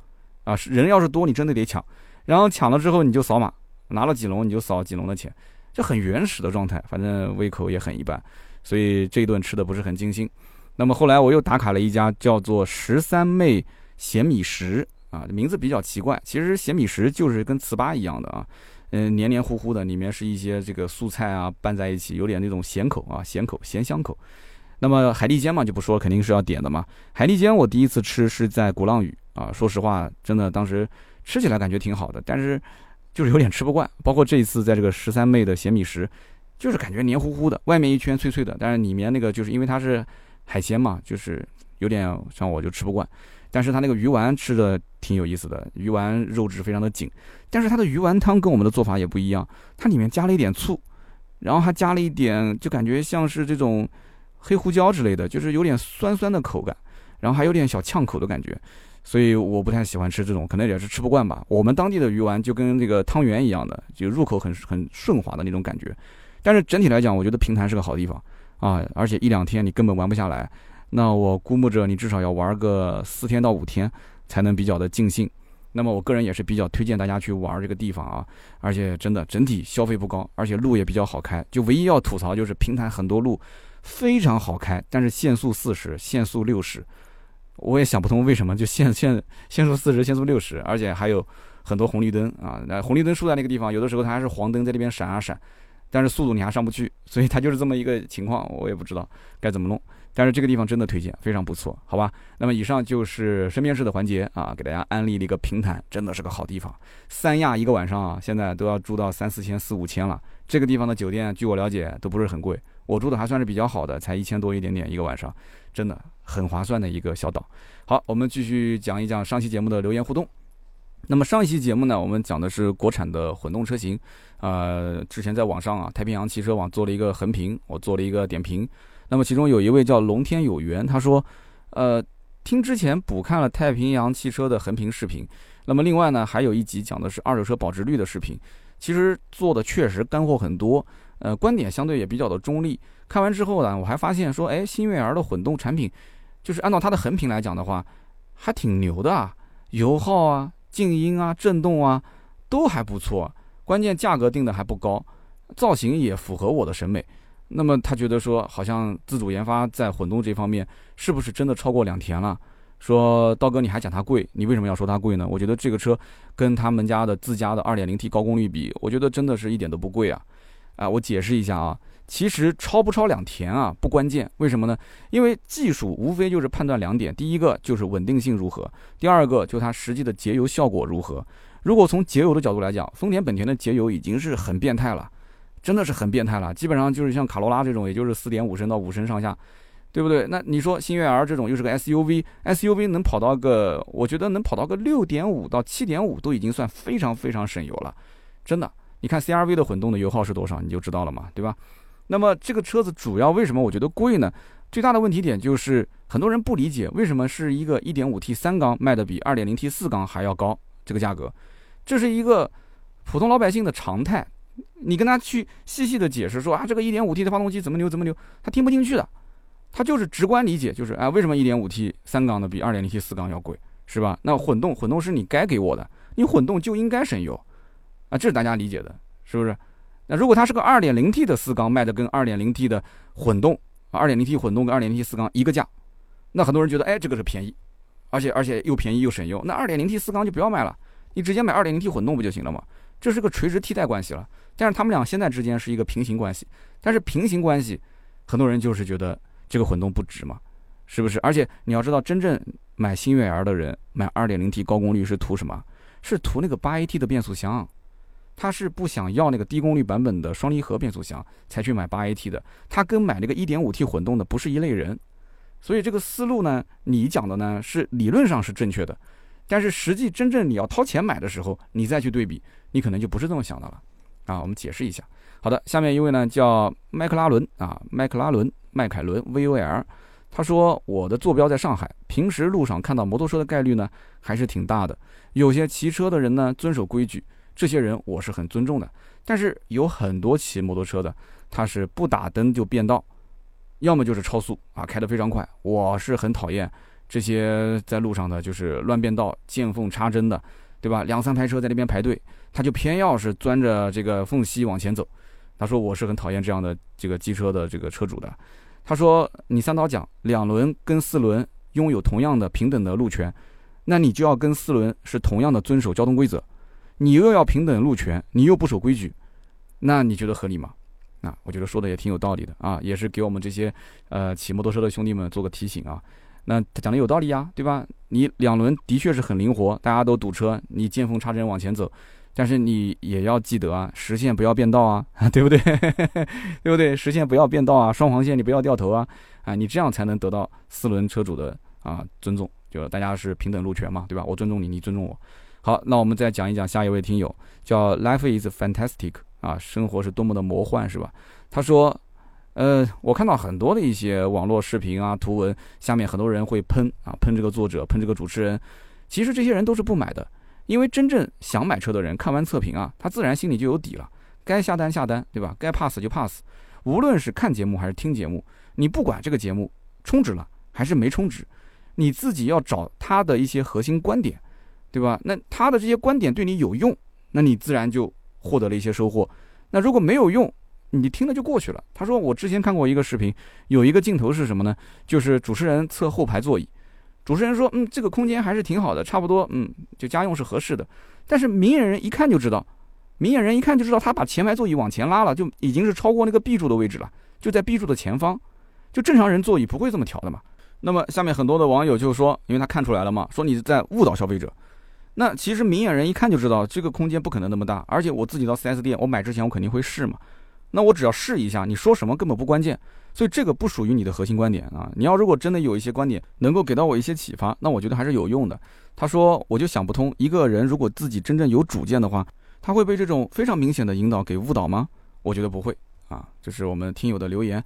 S1: 啊，人要是多你真的得抢，然后抢了之后你就扫码，拿了几笼你就扫几笼的钱，这很原始的状态，反正胃口也很一般，所以这一顿吃的不是很精心。那么后来我又打卡了一家叫做十三妹咸米食啊，名字比较奇怪，其实咸米食就是跟糍粑一样的啊，嗯，黏黏糊糊的，里面是一些这个素菜啊拌在一起，有点那种咸口啊，咸口咸香口。那么海蛎煎嘛就不说了，肯定是要点的嘛。海蛎煎我第一次吃是在鼓浪屿啊，说实话，真的当时吃起来感觉挺好的，但是就是有点吃不惯。包括这一次在这个十三妹的咸米食，就是感觉黏糊糊的，外面一圈脆脆的，但是里面那个就是因为它是海鲜嘛，就是有点像我就吃不惯。但是它那个鱼丸吃的挺有意思的，鱼丸肉质非常的紧，但是它的鱼丸汤跟我们的做法也不一样，它里面加了一点醋，然后还加了一点，就感觉像是这种。黑胡椒之类的，就是有点酸酸的口感，然后还有点小呛口的感觉，所以我不太喜欢吃这种，可能也是吃不惯吧。我们当地的鱼丸就跟这个汤圆一样的，就入口很很顺滑的那种感觉。但是整体来讲，我觉得平潭是个好地方啊，而且一两天你根本玩不下来。那我估摸着你至少要玩个四天到五天才能比较的尽兴。那么我个人也是比较推荐大家去玩这个地方啊，而且真的整体消费不高，而且路也比较好开。就唯一要吐槽就是平潭很多路。非常好开，但是限速四十，限速六十，我也想不通为什么就限 限限速四十，限速六十，而且还有很多红绿灯啊，那红绿灯竖在那个地方，有的时候它还是黄灯在那边闪啊闪，但是速度你还上不去，所以它就是这么一个情况，我也不知道该怎么弄。但是这个地方真的推荐，非常不错，好吧？那么以上就是身边事的环节啊，给大家安利了一个平潭，真的是个好地方。三亚一个晚上啊，现在都要住到三四千、四五千了。这个地方的酒店，据我了解都不是很贵。我住的还算是比较好的，才一千多一点点一个晚上，真的很划算的一个小岛。好，我们继续讲一讲上期节目的留言互动。那么上一期节目呢，我们讲的是国产的混动车型，呃，之前在网上啊，太平洋汽车网做了一个横评，我做了一个点评。那么其中有一位叫龙天有缘，他说，呃，听之前补看了太平洋汽车的横评视频，那么另外呢，还有一集讲的是二手车保值率的视频，其实做的确实干货很多。呃，观点相对也比较的中立。看完之后呢，我还发现说，哎，新悦儿的混动产品，就是按照它的横屏来讲的话，还挺牛的啊，油耗啊、静音啊、震动啊，都还不错。关键价格定的还不高，造型也符合我的审美。那么他觉得说，好像自主研发在混动这方面是不是真的超过两田了？说刀哥你还讲它贵，你为什么要说它贵呢？我觉得这个车跟他们家的自家的 2.0T 高功率比，我觉得真的是一点都不贵啊。啊，我解释一下啊，其实超不超两田啊不关键，为什么呢？因为技术无非就是判断两点，第一个就是稳定性如何，第二个就它实际的节油效果如何。如果从节油的角度来讲，丰田、本田的节油已经是很变态了，真的是很变态了，基本上就是像卡罗拉这种，也就是四点五升到五升上下。对不对？那你说星越 R 这种又是个 SUV，SUV 能跑到个，我觉得能跑到个六点五到七点五都已经算非常非常省油了，真的。你看 CRV 的混动的油耗是多少，你就知道了嘛，对吧？那么这个车子主要为什么我觉得贵呢？最大的问题点就是很多人不理解为什么是一个 1.5T 三缸卖的比 2.0T 四缸还要高这个价格，这是一个普通老百姓的常态。你跟他去细细的解释说啊，这个 1.5T 的发动机怎么牛怎么牛，他听不进去的。他就是直观理解，就是哎，为什么 1.5T 三缸的比 2.0T 四缸要贵，是吧？那混动，混动是你该给我的，你混动就应该省油，啊，这是大家理解的，是不是？那如果它是个 2.0T 的四缸卖的跟 2.0T 的混动，2.0T 混动跟 2.0T 四缸一个价，那很多人觉得哎，这个是便宜，而且而且又便宜又省油，那 2.0T 四缸就不要卖了，你直接买 2.0T 混动不就行了吗？这是个垂直替代关系了。但是他们俩现在之间是一个平行关系，但是平行关系，很多人就是觉得。这个混动不值嘛，是不是？而且你要知道，真正买星越 L 的人买 2.0T 高功率是图什么？是图那个 8AT 的变速箱，他是不想要那个低功率版本的双离合变速箱才去买 8AT 的。他跟买那个 1.5T 混动的不是一类人，所以这个思路呢，你讲的呢是理论上是正确的，但是实际真正你要掏钱买的时候，你再去对比，你可能就不是这么想的了。啊，我们解释一下。好的，下面一位呢叫麦克拉伦啊，麦克拉伦。迈凯伦 VOL，他说我的坐标在上海，平时路上看到摩托车的概率呢还是挺大的。有些骑车的人呢遵守规矩，这些人我是很尊重的。但是有很多骑摩托车的，他是不打灯就变道，要么就是超速啊，开得非常快。我是很讨厌这些在路上的，就是乱变道、见缝插针的，对吧？两三排车在那边排队，他就偏要是钻着这个缝隙往前走。他说我是很讨厌这样的这个机车的这个车主的。他说：“你三刀讲两轮跟四轮拥有同样的平等的路权，那你就要跟四轮是同样的遵守交通规则。你又要平等路权，你又不守规矩，那你觉得合理吗？啊，我觉得说的也挺有道理的啊，也是给我们这些呃骑摩托车的兄弟们做个提醒啊。那他讲的有道理呀，对吧？你两轮的确是很灵活，大家都堵车，你见缝插针往前走。”但是你也要记得啊，实线不要变道啊，对不对？对不对？实线不要变道啊，双黄线你不要掉头啊，啊，你这样才能得到四轮车主的啊尊重，就大家是平等路权嘛，对吧？我尊重你，你尊重我。好，那我们再讲一讲下一位听友，叫 Life is fantastic 啊，生活是多么的魔幻，是吧？他说，呃，我看到很多的一些网络视频啊、图文，下面很多人会喷啊，喷这个作者，喷这个主持人，其实这些人都是不买的。因为真正想买车的人，看完测评啊，他自然心里就有底了，该下单下单，对吧？该 pass 就 pass。无论是看节目还是听节目，你不管这个节目充值了还是没充值，你自己要找他的一些核心观点，对吧？那他的这些观点对你有用，那你自然就获得了一些收获。那如果没有用，你听了就过去了。他说我之前看过一个视频，有一个镜头是什么呢？就是主持人侧后排座椅。主持人说：“嗯，这个空间还是挺好的，差不多，嗯，就家用是合适的。但是明眼人一看就知道，明眼人一看就知道，他把前排座椅往前拉了，就已经是超过那个 B 柱的位置了，就在 B 柱的前方。就正常人座椅不会这么调的嘛。那么下面很多的网友就说，因为他看出来了嘛，说你在误导消费者。那其实明眼人一看就知道，这个空间不可能那么大，而且我自己到 4S 店，我买之前我肯定会试嘛。那我只要试一下，你说什么根本不关键。”所以这个不属于你的核心观点啊！你要如果真的有一些观点能够给到我一些启发，那我觉得还是有用的。他说，我就想不通，一个人如果自己真正有主见的话，他会被这种非常明显的引导给误导吗？我觉得不会啊。这是我们听友的留言。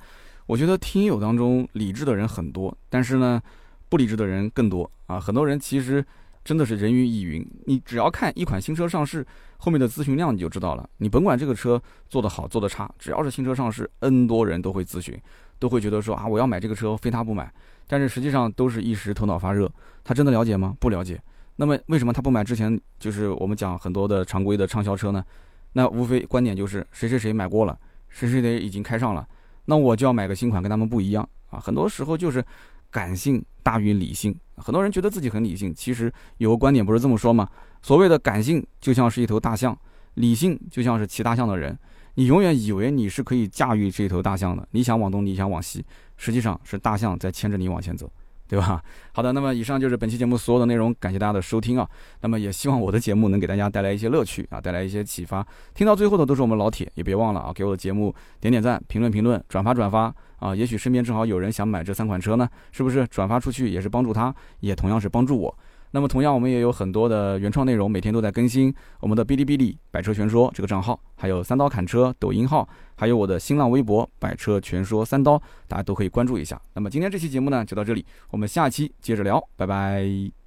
S1: 我觉得听友当中理智的人很多，但是呢，不理智的人更多啊。很多人其实。真的是人云亦云，你只要看一款新车上市后面的咨询量，你就知道了。你甭管这个车做得好做得差，只要是新车上市，N 多人都会咨询，都会觉得说啊，我要买这个车，非他不买。但是实际上都是一时头脑发热，他真的了解吗？不了解。那么为什么他不买之前就是我们讲很多的常规的畅销车呢？那无非观点就是谁谁谁买过了，谁谁谁已经开上了，那我就要买个新款跟他们不一样啊。很多时候就是感性大于理性。很多人觉得自己很理性，其实有个观点不是这么说吗？所谓的感性就像是一头大象，理性就像是骑大象的人。你永远以为你是可以驾驭这头大象的，你想往东，你想往西，实际上是大象在牵着你往前走。对吧？好的，那么以上就是本期节目所有的内容，感谢大家的收听啊。那么也希望我的节目能给大家带来一些乐趣啊，带来一些启发。听到最后的都是我们老铁，也别忘了啊，给我的节目点点赞、评论评论、转发转发啊。也许身边正好有人想买这三款车呢，是不是？转发出去也是帮助他，也同样是帮助我。那么同样，我们也有很多的原创内容，每天都在更新。我们的哔哩哔哩“百车全说”这个账号，还有三刀砍车抖音号，还有我的新浪微博“百车全说三刀”，大家都可以关注一下。那么今天这期节目呢，就到这里，我们下期接着聊，拜拜。